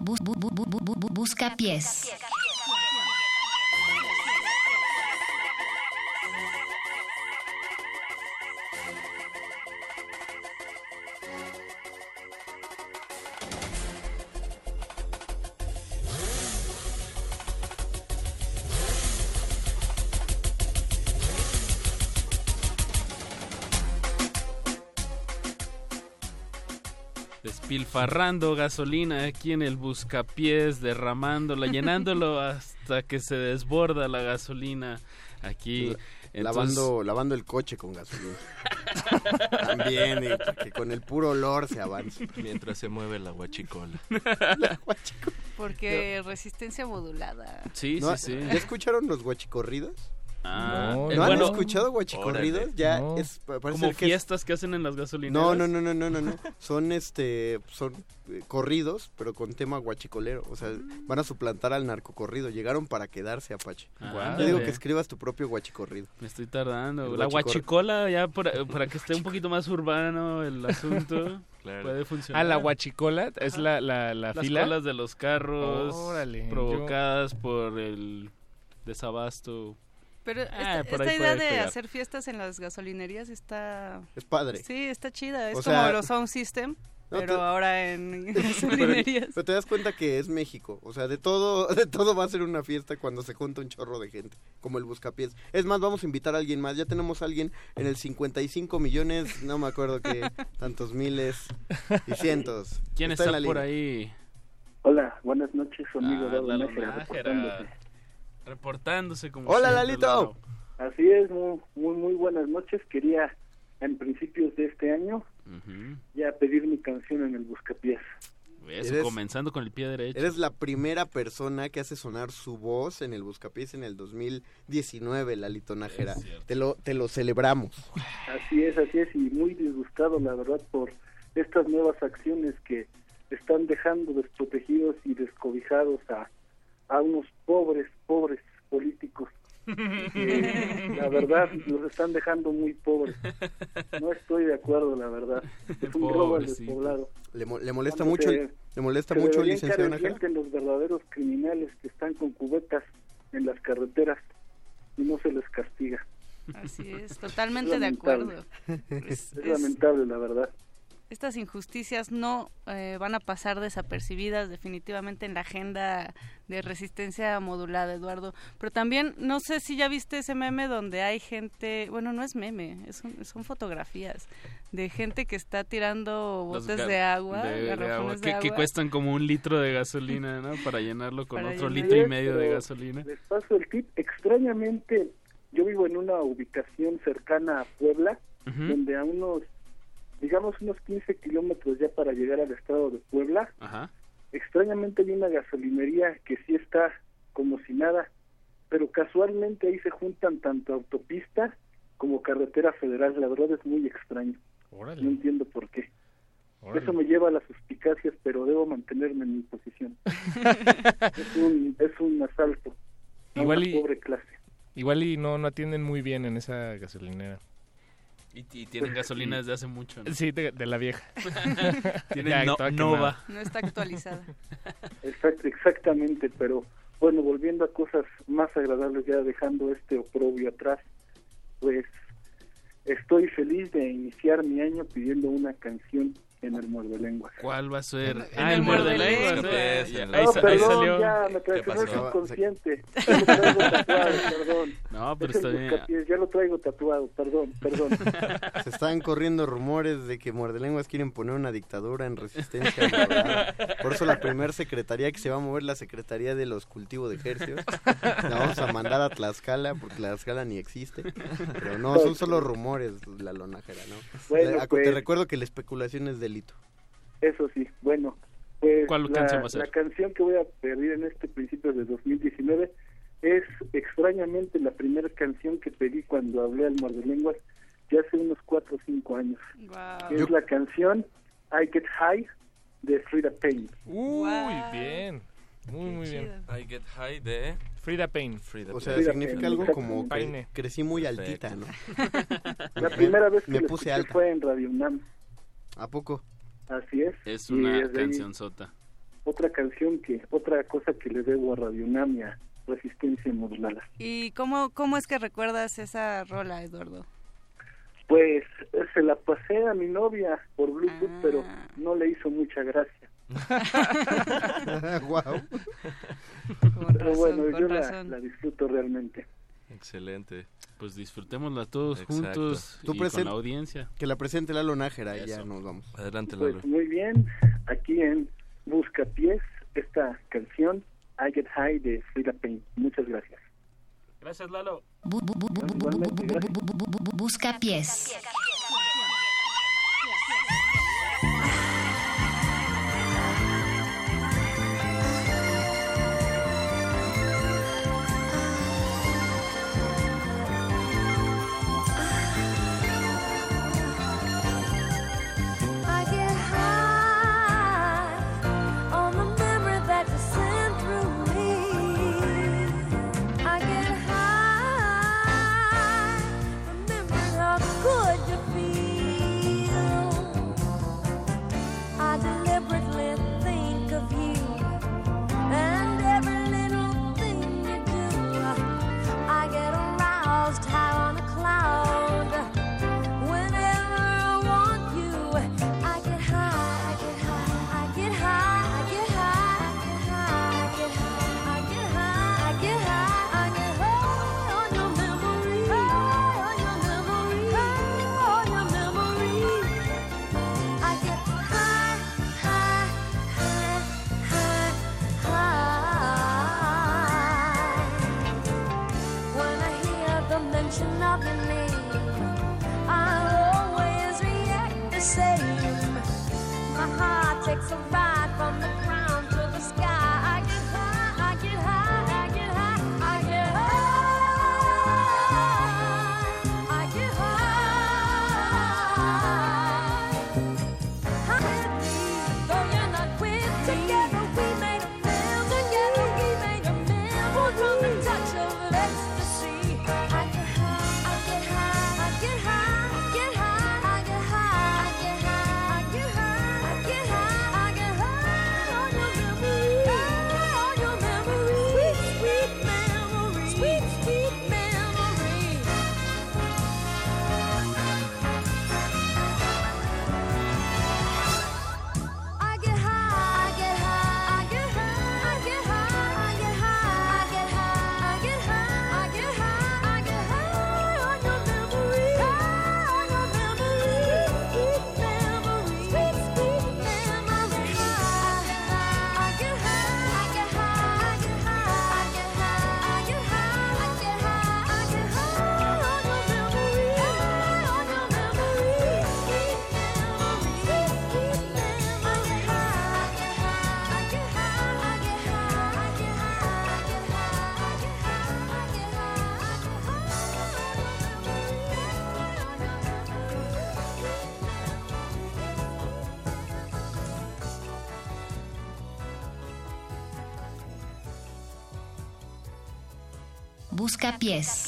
busca pies. Despilfarrando gasolina aquí en el buscapiés, derramándola, llenándolo hasta que se desborda la gasolina aquí. Entonces- lavando, lavando el coche con gasolina. También, eh, que con el puro olor se avanza. Mientras se mueve la guachicola. Porque resistencia modulada. Sí, ¿No- sí, sí. ¿Ya escucharon los guachicorridos? Ah, ¿No, eh, ¿no bueno, han escuchado guachicorridos? órale. Ya No. es como ser que es- fiestas que hacen en las gasolineras. No, no, no, no, no, no, no. Son este, son eh, corridos, pero con tema guachicolero. O sea, van a suplantar al narcocorrido. Llegaron para quedarse, Apache. Ah, Yo digo que escribas tu propio guachicorrido. Me estoy tardando. El La guachicor- guachicola, ya para, para que esté un poquito más urbano el asunto, puede funcionar. Ah, la guachicola es Ajá. la, la, la Las fila. colas de los carros Órale, provocadas por el desabasto. Pero Ah, esta, idea de pegar. hacer fiestas en las gasolinerías está... Es padre. Sí, está chida. Es O como sea- los Sound System, No, pero te- ahora en gasolinerías. pero te das cuenta que es México. O sea, de todo, de todo va a ser una fiesta cuando se junta un chorro de gente. Como el Buscapiés. Es más, vamos a invitar a alguien más. Ya tenemos a alguien en el 55 millones, no me acuerdo qué, tantos miles y cientos. ¿Quién está, por ahí? Hola, buenas noches, amigo Ah, Nájera. Reportándose. Como Hola, siempre, Lalito. Lalo. Así es, muy, muy, muy buenas noches. Quería, en principios de este año, ya pedir mi canción en el Buscapiés. Eso, Eres- comenzando con el pie derecho. Eres la primera persona que hace sonar su voz en el Buscapiés en el 2019, Lalito Nájera. Te lo, te lo celebramos. Así es, así es, y muy disgustado, la verdad, por estas nuevas acciones que están dejando desprotegidos y descobijados a, a unos pobres, pobres políticos. que, la verdad, los están dejando muy pobres. No estoy de acuerdo, la verdad. Es un robo al despoblado. ¿Le, mo- le molesta Cuando mucho, se- el- le molesta se mucho licenciado los verdaderos criminales que están con cubetas en las carreteras y no se les castiga. Así es, totalmente Es de acuerdo. Es, Es- lamentable, la verdad. Estas injusticias no eh, van a pasar desapercibidas definitivamente en la agenda de resistencia modulada, Eduardo. Pero también, no sé si ya viste ese meme donde hay gente, bueno, no es meme, es un- son fotografías de gente que está tirando botes de agua, de- de garrafones agua, de que, cuestan como un litro de gasolina, ¿no? Para llenarlo con Para otro llenar- litro y medio de gasolina. Les paso el tip. Extrañamente, yo vivo en una ubicación cercana a Puebla, donde a unos, digamos, unos 15 kilómetros ya para llegar al estado de Puebla, Ajá. extrañamente hay una gasolinería que sí está como si nada, pero casualmente ahí se juntan tanto autopista como carretera federal. La verdad es muy extraño. No entiendo por qué. Órale. Eso me lleva a las suspicacias, pero debo mantenerme en mi posición. es, un, es un asalto a Igual una y- pobre clase. Igual y no, no atienden muy bien en esa gasolinera. Y, y tienen gasolina desde hace mucho, ¿no? Sí, de, de la vieja. Tienen no- Nova. No está actualizada. Exact- exactamente, pero bueno, volviendo a cosas más agradables, ya dejando este oprobio atrás, pues estoy feliz de iniciar mi año pidiendo una canción en el muerde lenguas. ¿Cuál va a ser? En ah, el el muerde eh. El Ahí, No, salió. ya me traicionó el pasó? subconsciente. Ya lo traigo tatuado, perdón. No, pero Es está bien. ya lo traigo tatuado, perdón, perdón. Se están corriendo rumores de que Muerdelenguas quieren poner una dictadura en resistencia. Por eso la primera secretaría que se va a mover la Secretaría de los Cultivos de Ejercios. La vamos a mandar a Tlaxcala porque Tlaxcala ni existe. Pero no, son solo rumores, la lonajera, ¿no? Bueno, acu- pues- Te recuerdo que la especulación es delito. Eso sí, bueno. Pues ¿Cuál la, canción va a ser? la canción que voy a pedir en este principio de 2019 es extrañamente la primera canción que pedí cuando hablé al muerde lenguas ya hace unos 4 o 5 años. Wow. Es la canción I Get High de Frida Payne. Uy, bien. Muy, muy bien. I get high de Frida Payne. Frida O sea, Payne. significa algo como que Paine. crecí muy Perfecto. altita, ¿no? La primera vez que me puse alta. fue en Radio UNAM. ¿A poco? Así es. Es Y una canción sota. Otra canción que, otra cosa que le debo a Radio UNAM y a Resistencia Modulada. ¿Y cómo, cómo es que recuerdas esa rola, Eduardo? Pues se la pasé a mi novia por Bluetooth, Ah. pero no le hizo mucha gracia. Guau. Con Pero razón, bueno, yo la, razón. la disfruto realmente. Excelente. Pues disfrutémosla todos Exacto. juntos Tú y con la audiencia. Que la presente Lalo Nájera y ya nos vamos. Adelante, Lalo. Pues muy bien, aquí en Buscapiés, esta canción I Get High de Frida Payne. Muchas gracias. Gracias, Lalo. Bu- bu- bu- bu- bu- Buscapiés.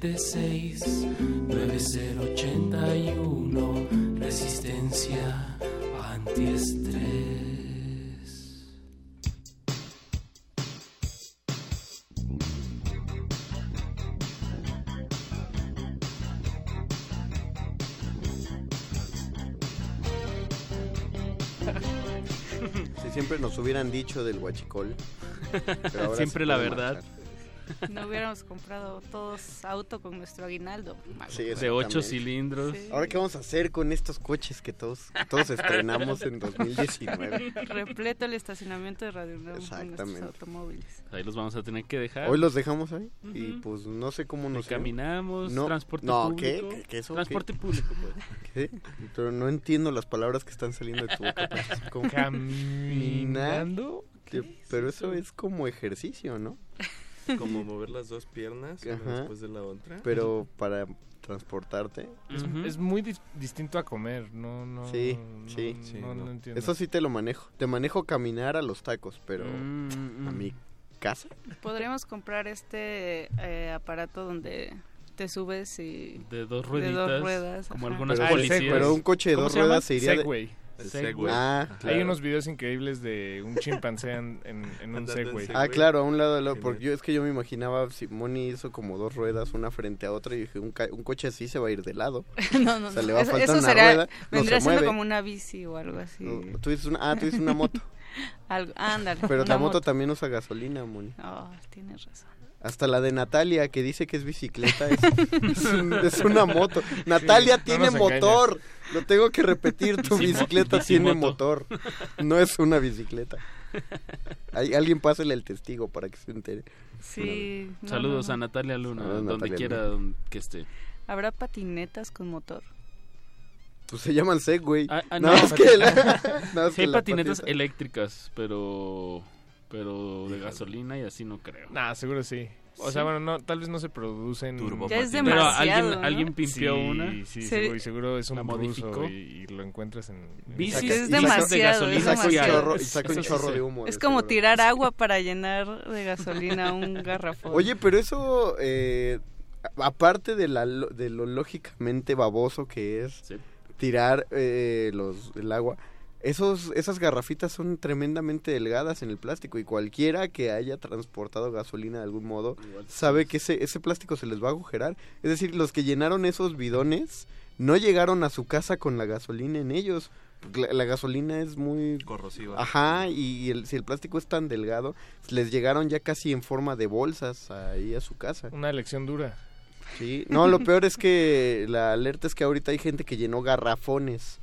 5547769081. Resistencia antiestrés. Si siempre nos hubieran dicho del pero ahora Siempre la verdad. marchar. No hubiéramos comprado todos auto con nuestro aguinaldo. Sí, De ocho cilindros. Ahora, ¿qué vamos a hacer con estos coches que todos, que todos estrenamos en 2019? Repleto el estacionamiento de Radio UNAM con Exactamente. nuestros automóviles. Ahí los vamos a tener que dejar. Hoy los dejamos ahí y pues no sé cómo nos Caminamos, No, transporte no, público. ¿qué? ¿Qué- qué eso? Transporte ¿Qué? público, pues. ¿Qué? Pero no entiendo las palabras que están saliendo de tu boca. ¿Cómo? ¿Caminando? Pero eso es como ejercicio, ¿no? Como mover las dos piernas una Ajá. después de la otra. Pero para transportarte. Es, es muy dis- distinto a comer, no, no. Sí, no- sí. no, no entiendo. Eso sí te lo manejo. Te manejo caminar a los tacos, pero Mm, a mi casa. Podríamos comprar este eh, aparato donde te subes y... De dos de rueditas, dos ruedas, como ajá. algunas Pero- policías. pero un coche de ¿Cómo dos se ruedas se iría de- Segway. El Segway. Segway. Ah, Hay claro. unos videos increíbles de un chimpancé en, en- en un Segway. Ah, claro, a un lado del otro. Porque yo es que yo me imaginaba si Moni hizo como dos ruedas, una frente a otra, y dije, un, ca- un coche así se va a ir de lado. no, no, O sea, no. le va a Eso, faltar eso una rueda, no vendría se siendo mueve. como una bici o algo así. No, Tú dices una, ah, tú dices una moto. Algo, ándale. Pero la moto, también usa gasolina, Moni. Oh, tienes razón. Hasta la de Natalia, que dice que es bicicleta, es, es un- es una moto. Natalia tiene engañes. motor. Lo tengo que repetir, tu bicicleta tiene motor. No es una bicicleta. Hay, alguien pásale el testigo para que se entere. Sí. no, Saludos no, a. Natalia Luna, Saludos, donde Natalia quiera Luna. que esté. ¿Habrá patinetas con motor? Pues se llaman Segway. Ah, ah, Nada no, más que la- más Sí que hay patinetas eléctricas, pero pero de gasolina y así no creo. Nah, seguro sí. O Sí. sea, bueno, no, tal vez no se producen. Ya es Pero demasiado, alguien, ¿no? alguien pimpió Sí, una. Sí, Sí. seguro, y seguro es un modificó. y, y lo encuentras en... en Bicis Es demasiado, de es gasolina Y saca un demasiado. chorro, y saca un Eso sí chorro sé. de humo. Es de como seguro. tirar agua para llenar de gasolina un garrafón. Oye, pero eso, eh, a- aparte de, la, lo- de lo lógicamente baboso que es Sí. tirar eh, los, el agua, esos, esas garrafitas son tremendamente delgadas en el plástico y cualquiera que haya transportado gasolina de algún modo sabe que ese, ese plástico se les va a agujerar. Es decir, los que llenaron esos bidones no llegaron a su casa con la gasolina en ellos. La, la gasolina es muy Corrosiva. Ajá, y el- si el plástico es tan delgado, les llegaron ya casi en forma de bolsas ahí a su casa. Una elección dura. Sí, no, lo peor es que la alerta es que ahorita hay gente que llenó garrafones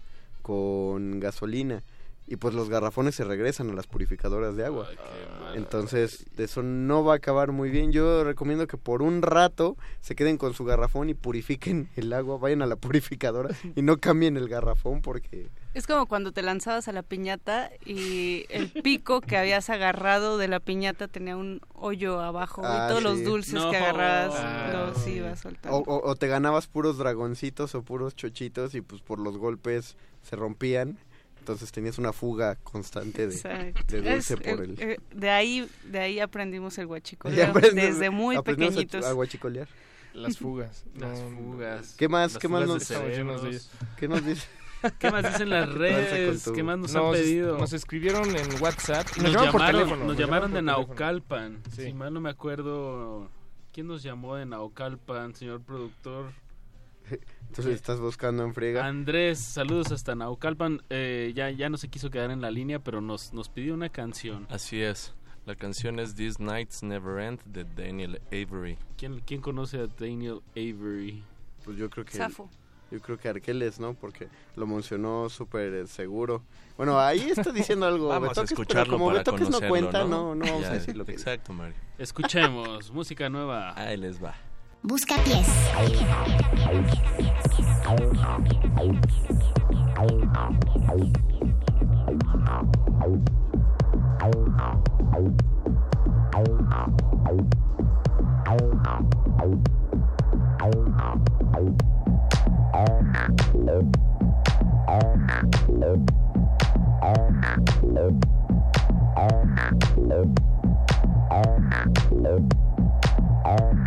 con gasolina y pues los garrafones se regresan a las purificadoras de agua. Entonces, eso no va a acabar muy bien. Yo recomiendo que por un rato se queden con su garrafón y purifiquen el agua, vayan a la purificadora y no cambien el garrafón porque Es como cuando te lanzabas a la piñata y el pico que habías agarrado de la piñata tenía un hoyo abajo Ah, y todos los dulces No. que agarrabas Ah, los ibas soltando. O, o- o te ganabas puros dragoncitos o puros chochitos y pues por los golpes se rompían. Entonces tenías una fuga constante de, de dulce Es, por el... eh, de ahí de ahí aprendimos el aprendes- desde muy aprendimos a- pequeñitos. A, guachicolear. Las fugas. Las No, fugas. ¿Qué más? Las ¿Qué más nos- de. ¿Qué nos dice? ¿Qué más dicen las ¿Qué tranza con redes? tu- ¿Qué más nos, Nos, han pedido? nos escribieron en WhatsApp. y Nos, llamaron por teléfono, nos llamaron de. Naucalpan. Sí. Si mal no me acuerdo, ¿quién nos llamó de Naucalpan, señor productor? Entonces estás buscando en friega. Andrés, saludos hasta Naucalpan. Eh, ya, ya no se quiso quedar en la línea, pero nos, nos pidió una canción. Así es. La canción es These Nights Never End de Daniel Avery. ¿Quién, quién conoce a Daniel Avery? Pues yo creo que... Safo. Yo creo que Arqueles, ¿no? Porque lo mencionó súper eh, seguro. Bueno, ahí está diciendo algo. Vamos Betoques, a pero escucharlo como para Betoques no conocerlo, cuenta, ¿no? no, no vamos Ya, a decir lo que Exacto, Mario. Escuchemos, música nueva. Ahí les va. Busca pies. Oh.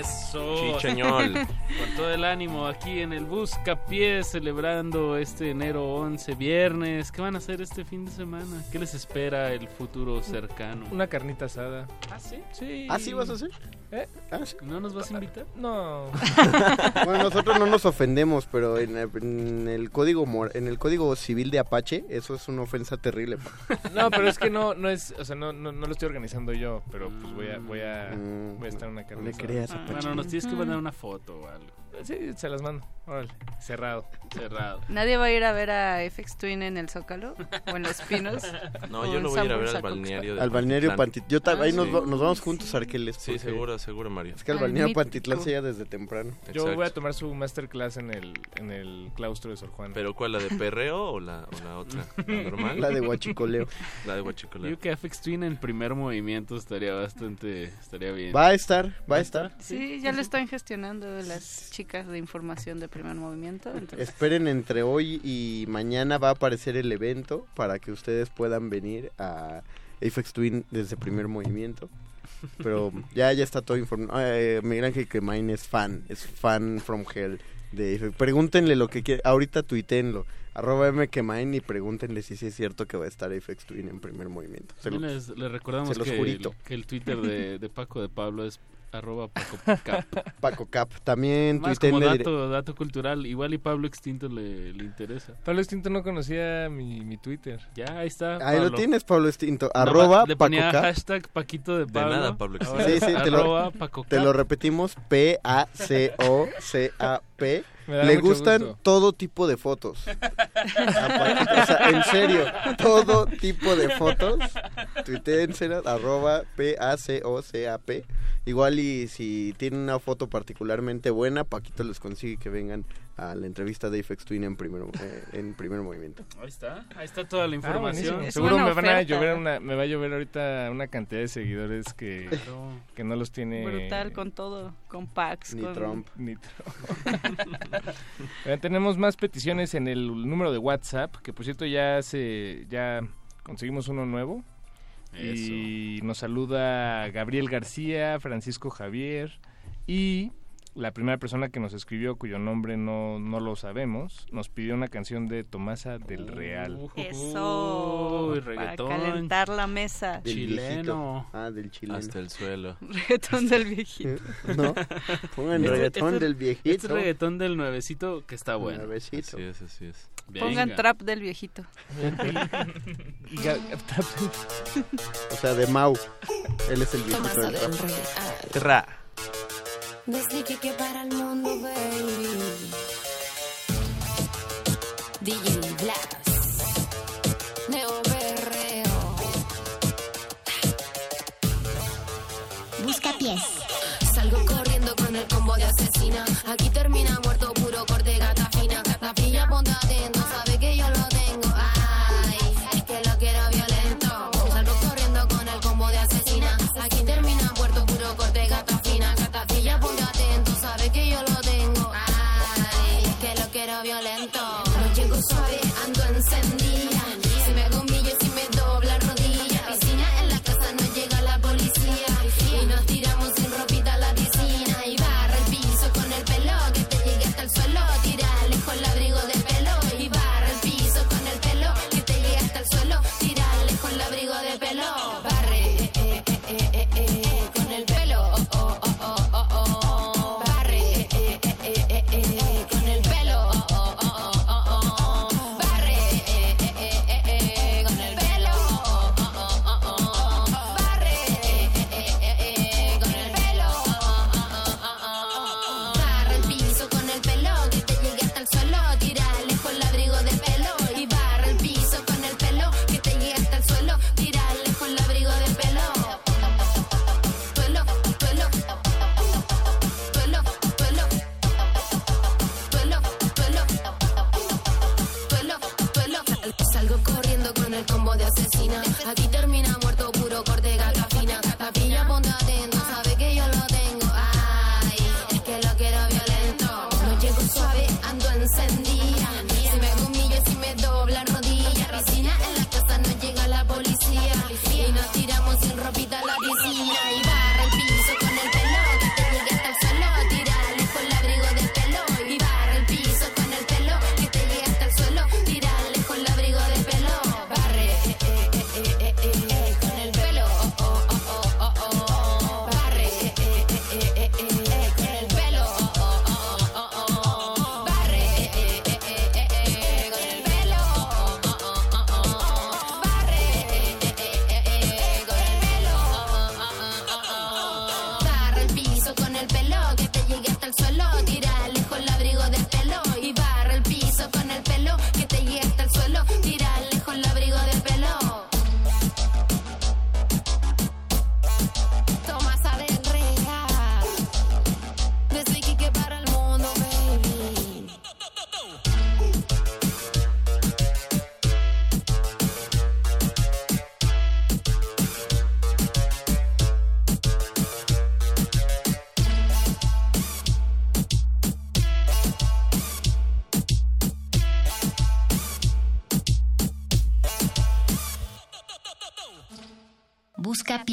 Eso. Chicheñol. Con todo el ánimo aquí en el Buscapiés celebrando este enero 11 viernes. ¿Qué van a hacer este fin de semana? ¿Qué les espera el futuro cercano? Una carnita asada. ¿Ah, sí? Sí. ¿Ah, sí vas a hacer? ¿Eh? ¿No nos vas a invitar? No. Bueno, nosotros no nos ofendemos, pero en el, en el código en el código civil de Apache eso es una ofensa terrible. No, pero es que no, no es, o sea, no, no, no lo estoy organizando yo, pero pues voy a, voy a, Mm, voy a estar en una carne le asada. creas, Ah, Apache. Bueno, nos tienes que mandar una foto o algo. Sí, se las mando. Órale, cerrado. Cerrado. ¿Nadie va a ir a ver a FX Twin en el Zócalo? ¿O en Los Pinos? No, ¿O yo lo voy a ir a ver al balneario de Al balneario Pantitlán. Yo Ah, ahí nos, sí. va- nos vamos juntos a Arqueles. Sí, seguro, seguro, Mario. Es que al Al balneario. Pantitlán se desde temprano. Yo voy a tomar su masterclass en el, en el claustro de Sor Juana. ¿Pero cuál, la de perreo o la, o la otra? ¿La normal? La de huachicoleo. La de huachicoleo. Yo que FX Twin en primer movimiento estaría bastante, estaría bien. Va a estar, va a estar. Sí, ya lo están gestionando las chicas de información de primer movimiento. entonces- Esperen entre hoy y mañana va a aparecer el evento para que ustedes puedan venir a Apex Twin desde primer movimiento. Pero ya ya está todo informado. Eh, Miguel Ángel Quemain es fan, es fan from hell de Apex. Pregúntenle lo que quieren. Ahorita tuiteenlo. Arroba M y pregúntenle si sí es cierto que va a estar Apex Twin en primer movimiento. Se También los- les, les recordamos se los que, el, que el Twitter de, de Paco de Pablo es arroba Paco Cap. Paco Cap. También Más como dato, dato cultural, igual y Pablo Extinto le, le interesa. Pablo Extinto no conocía mi, mi Twitter. Ya, ahí está. Ahí lo Pablo. Tienes, Pablo Extinto. Arroba más le Paco ponía Cap. hashtag Paquito de De Pablo. nada, Pablo Extinto. Sí, sí, te arroba lo, Paco te Cap. lo repetimos, P-A-C-O-C-A-P. Le gustan gusto. todo tipo de fotos. o sea, en serio, todo tipo de fotos. Tuiteenselas, arroba P-A-C-O-C-A-P. Igual y si tienen una foto particularmente buena, Paquito les consigue que vengan a la entrevista de Apex Twin en primer, eh, en primer movimiento. Ahí está, ahí está toda la Ah, información. Seguro me van a llover una, me va a llover ahorita una cantidad de seguidores que, Claro. que no los tiene Brutal con todo, con packs, Ni con... Trump. Ni Oigan, tenemos más peticiones en el número de WhatsApp, que por cierto ya se ya conseguimos uno nuevo. Y nos saluda Gabriel García, Francisco Javier y la primera persona que nos escribió, cuyo nombre no, no lo sabemos, nos pidió una canción de Tomasa del Real. Eso, Uy, para reggaetón. calentar la mesa. Del Chileno. viejito. Ah, del chileno. Hasta el suelo. Reggaetón del viejito. ¿No? Pongan Este- reggaetón este- del viejito. Este reggaetón del nuevecito que está bueno. Nuevecito. Así es, así es. Pongan trap del viejito. O sea, de Mau. Él es el viejito del trap. Tra. Desde que que para el mundo, baby. DJ Blas. Neo Berreo. Buscapiés. Salgo corriendo con el combo de asesina. Aquí termina muerto puro corte gata fina. La pilla atento, No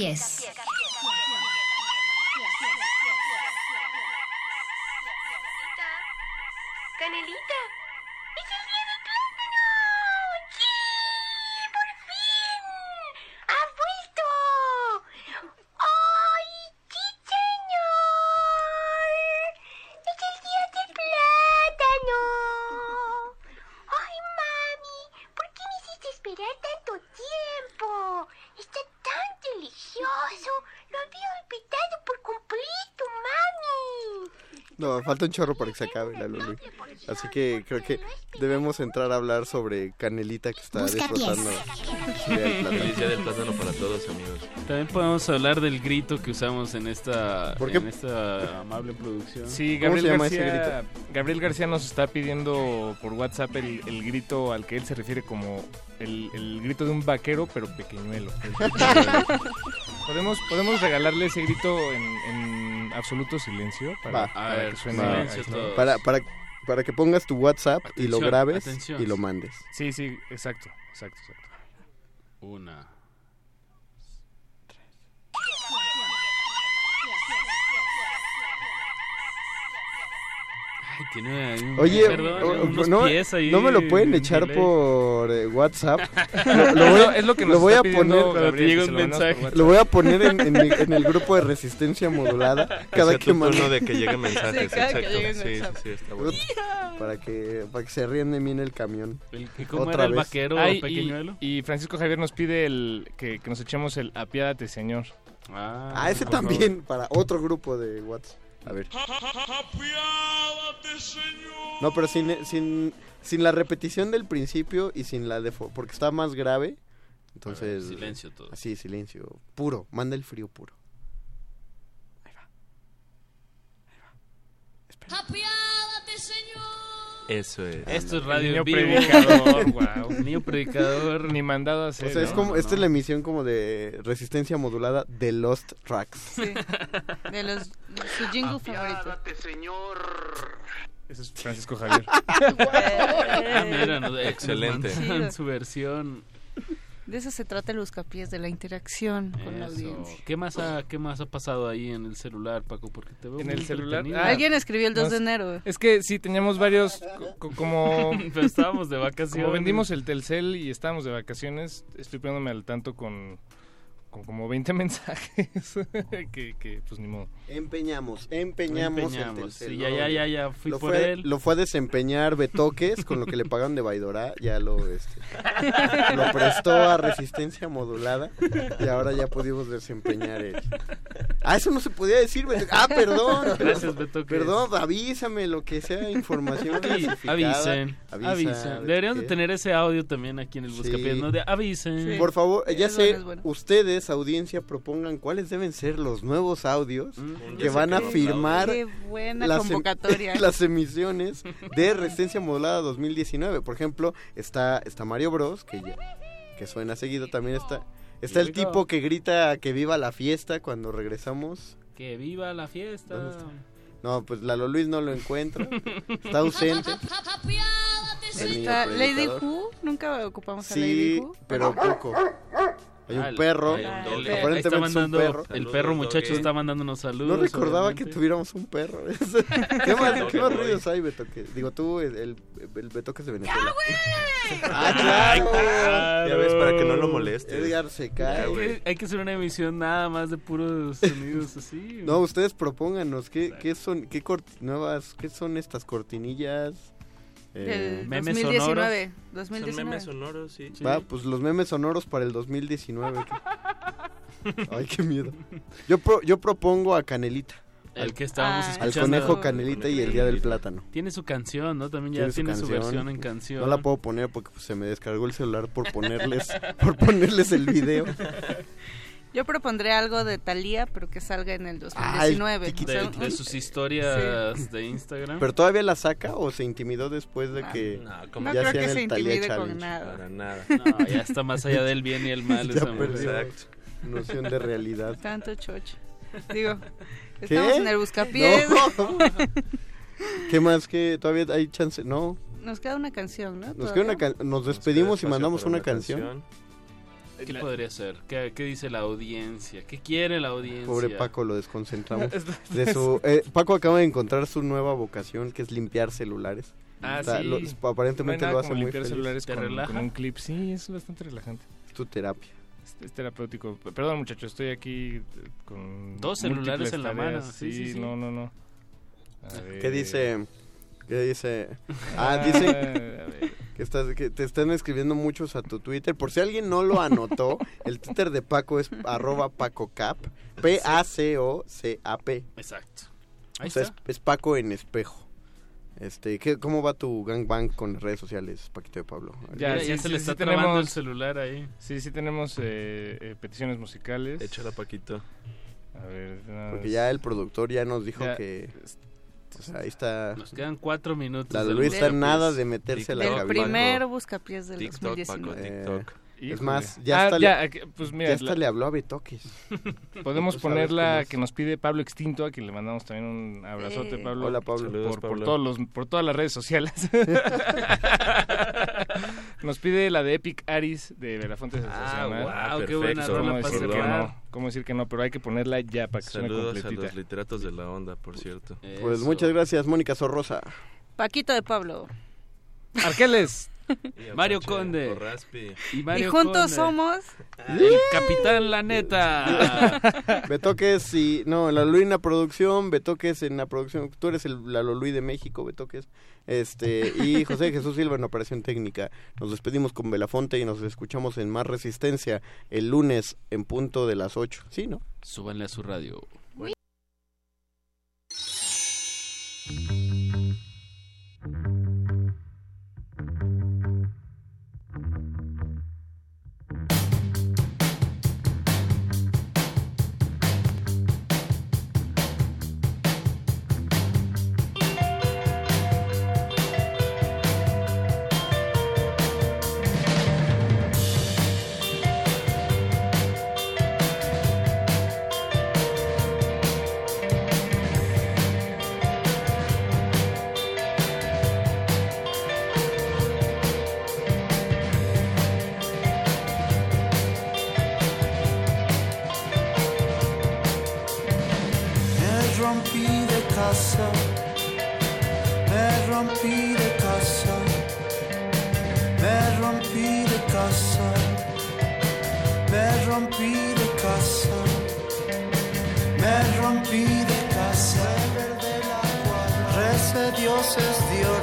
10. No, falta un chorro para que se acabe la Lulu. Así que creo que debemos entrar a hablar sobre Canelita que está disfrutando. Feliz día del plátano para todos, amigos. También podemos hablar del grito que usamos en esta, ¿Por qué? en esta amable producción. Sí, ¿Cómo Gabriel se llama ese García, Gabriel García nos está pidiendo por WhatsApp el, el grito al que él se refiere como el, el grito de un vaquero, pero pequeñuelo. ¿Podemos, podemos regalarle ese grito en, en absoluto silencio para, para ver, que suene silencio. Para, para, para que pongas tu WhatsApp y lo grabes atención. y lo mandes. Sí, sí, exacto, exacto, exacto. Una. Ay, tiene un- Oye, perdón, o- unos no, pies ahí no me lo pueden en echar delay. por eh, WhatsApp. Lo, lo voy, Es lo que nos lo voy está a poner, Gabriel, que un mensaje. Lo voy a poner en, en en el grupo de resistencia modulada cada Sea que turno de que lleguen mensajes, que exacto. lleguen Sí, sí, sí, está bueno. para que para que se ríen de mí en el camión. El, que- ¿Cómo Otra era el vaquero Ay, pequeñuelo? y, y Francisco Javier nos pide el que, que nos echemos el apiádate, señor. Ah, Ah, ese favor. también para otro grupo de WhatsApp. A ver. No, pero sin, sin, sin la repetición del principio y sin la de... Porque está más grave. Entonces... silencio todo. Así, silencio. Puro. Manda el frío puro. Apiádate, Señor. Eso es. Esto es radio niño en vivo. predicador, wow. Niño predicador. Ni mandado a O hacer. sea, es ¿no? como... no, esta no. es la emisión como de resistencia modulada de Lost Tracks. Sí. De los, su jingle favorito. Ese es Francisco Javier. Ah, mira, nos Excelente. mandan su versión. De eso se trata el buscapiés, de la interacción con la audiencia. ¿Qué más ha qué más ha pasado ahí en el celular, Paco? Porque te veo En muy el celular, ah, Alguien escribió el 2 de enero. Es que sí, teníamos varios, co- co- como, Pero estábamos de vacaciones. como vendimos el Telcel y estábamos de vacaciones, estoy poniéndome al tanto con, con como 20 mensajes que, que, pues ni modo. Empeñamos, empeñamos, el Empeñamos, Telcel, sí, ¿no? ya, ya, ya, ya fui lo por fue, él. Lo fue a desempeñar Betoques con lo que le pagaron de Baidorá, ya lo, este, lo prestó a resistencia modulada y ahora ya pudimos desempeñar el... Ah, eso no se podía decir, Betoques. Ah, perdón. Gracias, Betoques. Perdón, avísame lo que sea información Sí, avisen, Avisa, avisen. Deberíamos de tener ese audio también aquí en el Buscapiés, Sí. ¿no? De avisen. Por favor, ya sé, bueno. ustedes, audiencia, propongan cuáles deben ser los nuevos audios Mm, que van a firmar las, em- las emisiones de Resistencia Modulada 2019. Por ejemplo, está, está Mario Bros, que, ya- que suena seguido. También está, está el tipo que grita que viva la fiesta cuando regresamos. Que viva la fiesta. ¿Dónde está? No, pues Lalo Luis no lo encuentra. Está ausente. Está Lady. Who, nunca ocupamos a Lady Sí, Who. pero poco. Hay Ah, un perro. Aparentemente está es un mandando- perro. El perro muchacho está mandándonos saludos. No recordaba obviamente. que tuviéramos un perro. ¿Qué más, qué más ruidos hay, Beto? Que- digo, tú, el, el, el Beto que es de Venezuela. ¡Ah, claro! claro. Ya ves, para que no lo molestes. Edgar se Hay cae. que, hay que hacer una emisión nada más de puros sonidos así. No, ustedes propónganos, ¿qué, qué son, qué cort- nuevas, qué son estas cortinillas? Eh, Del memes 2019. Son 2019. memes sonoros, sí. Va, pues los memes sonoros para el 2019. que- Ay, qué miedo. Yo, pro- yo propongo a Canelita, El que estábamos Ah, al escuchando. conejo Canelita y el día del plátano. Tiene su canción, ¿no? También ya Tiene tiene, su su, canción. versión en canción. No la puedo poner porque pues, se me descargó el celular por ponerles, por ponerles el video. Yo propondré algo de Thalía, pero que salga en el Ah, el 2019. tiqui- O sea, de, de sus historias de Instagram. ¿Pero todavía la saca o se intimidó después de que No, no como ya creo que el se intimide con nada. para nada. No, ya está más allá del bien y el mal. Ya esa mujer. perdió. Exacto. noción de realidad? Tanto chocho. Digo, ¿Qué? estamos en el buscapiés. No. ¿Qué más que todavía hay chance? No. Nos queda una canción, ¿no? Nos, queda una can- nos despedimos y Espacio mandamos para una canción. ¿Qué podría ser? ¿Qué, qué dice la audiencia? ¿Qué quiere la audiencia? Pobre Paco, lo desconcentramos. Es- De su, eh, Paco acaba de encontrar su nueva vocación, que es limpiar celulares. Ah, O sea, sí. lo- aparentemente No lo hace como muy limpiar feliz. celulares con, con un clip. Sí, es bastante relajante. Es tu terapia. Es, es terapéutico. Perdón, muchachos, estoy aquí eh, con... Dos celulares en la tareas. mano. Sí, sí, sí. no, no, no. A ¿Qué ver. dice? ¿Qué dice? Ah, dice que, estás, que te están escribiendo muchos a tu Twitter. Por si alguien no lo anotó, el Twitter de Paco es arroba PacoCap. P-A-C-O-C-A-P. Exacto. O Ahí sea, es, está. es Paco en espejo. Este, ¿qué, ¿Cómo va tu gangbang con las redes sociales, Paquito de Pablo? Ya- ya se le está trabando el celular ahí. Sí, sí tenemos eh, eh, peticiones musicales. Échala, Paquito. A ver, nada Porque ya el productor ya nos dijo Ya. que... O sea, ahí está... Nos quedan cuatro minutos. La del Luis está nada de meterse a la cabina. primer buscapiés del TikTok, 2019. Eh, es más, ya Ah, hasta, ya, le, pues mira, ya hasta la- le habló a Betoques. Podemos Tú sabes poner la que nos pide Pablo Extinto, a quien le mandamos también un abrazote, Eh. Pablo. Hola, Pablo. Por, Saludos, por Pablo. todos los, por todas las redes sociales. nos pide la de Epic Aris de Belafonte Sensacional. guau, qué perfecto. buena rola ¿Cómo para decir que no? ¿Cómo decir que no? Pero hay que ponerla ya para que suene Saludos a completita. los literatos de la onda, por cierto. Pues muchas gracias, Mónica Sorrosa. Paquito de Pablo. Arqueles. Mario Conde. Y, Mario y juntos Conde. somos. El Capitán La Neta. Betoques y... No, la Luina Producción, Betoques en la producción. Tú eres el, la Lolui de México, Betoques. Este, y José Jesús Silva en Operación Técnica. Nos despedimos con Belafonte y nos escuchamos en Más Resistencia el lunes en punto de las 8. Sí, ¿no? Súbanle a su radio. Rompí de casa, me rompí de casa. Rece dioses de oro,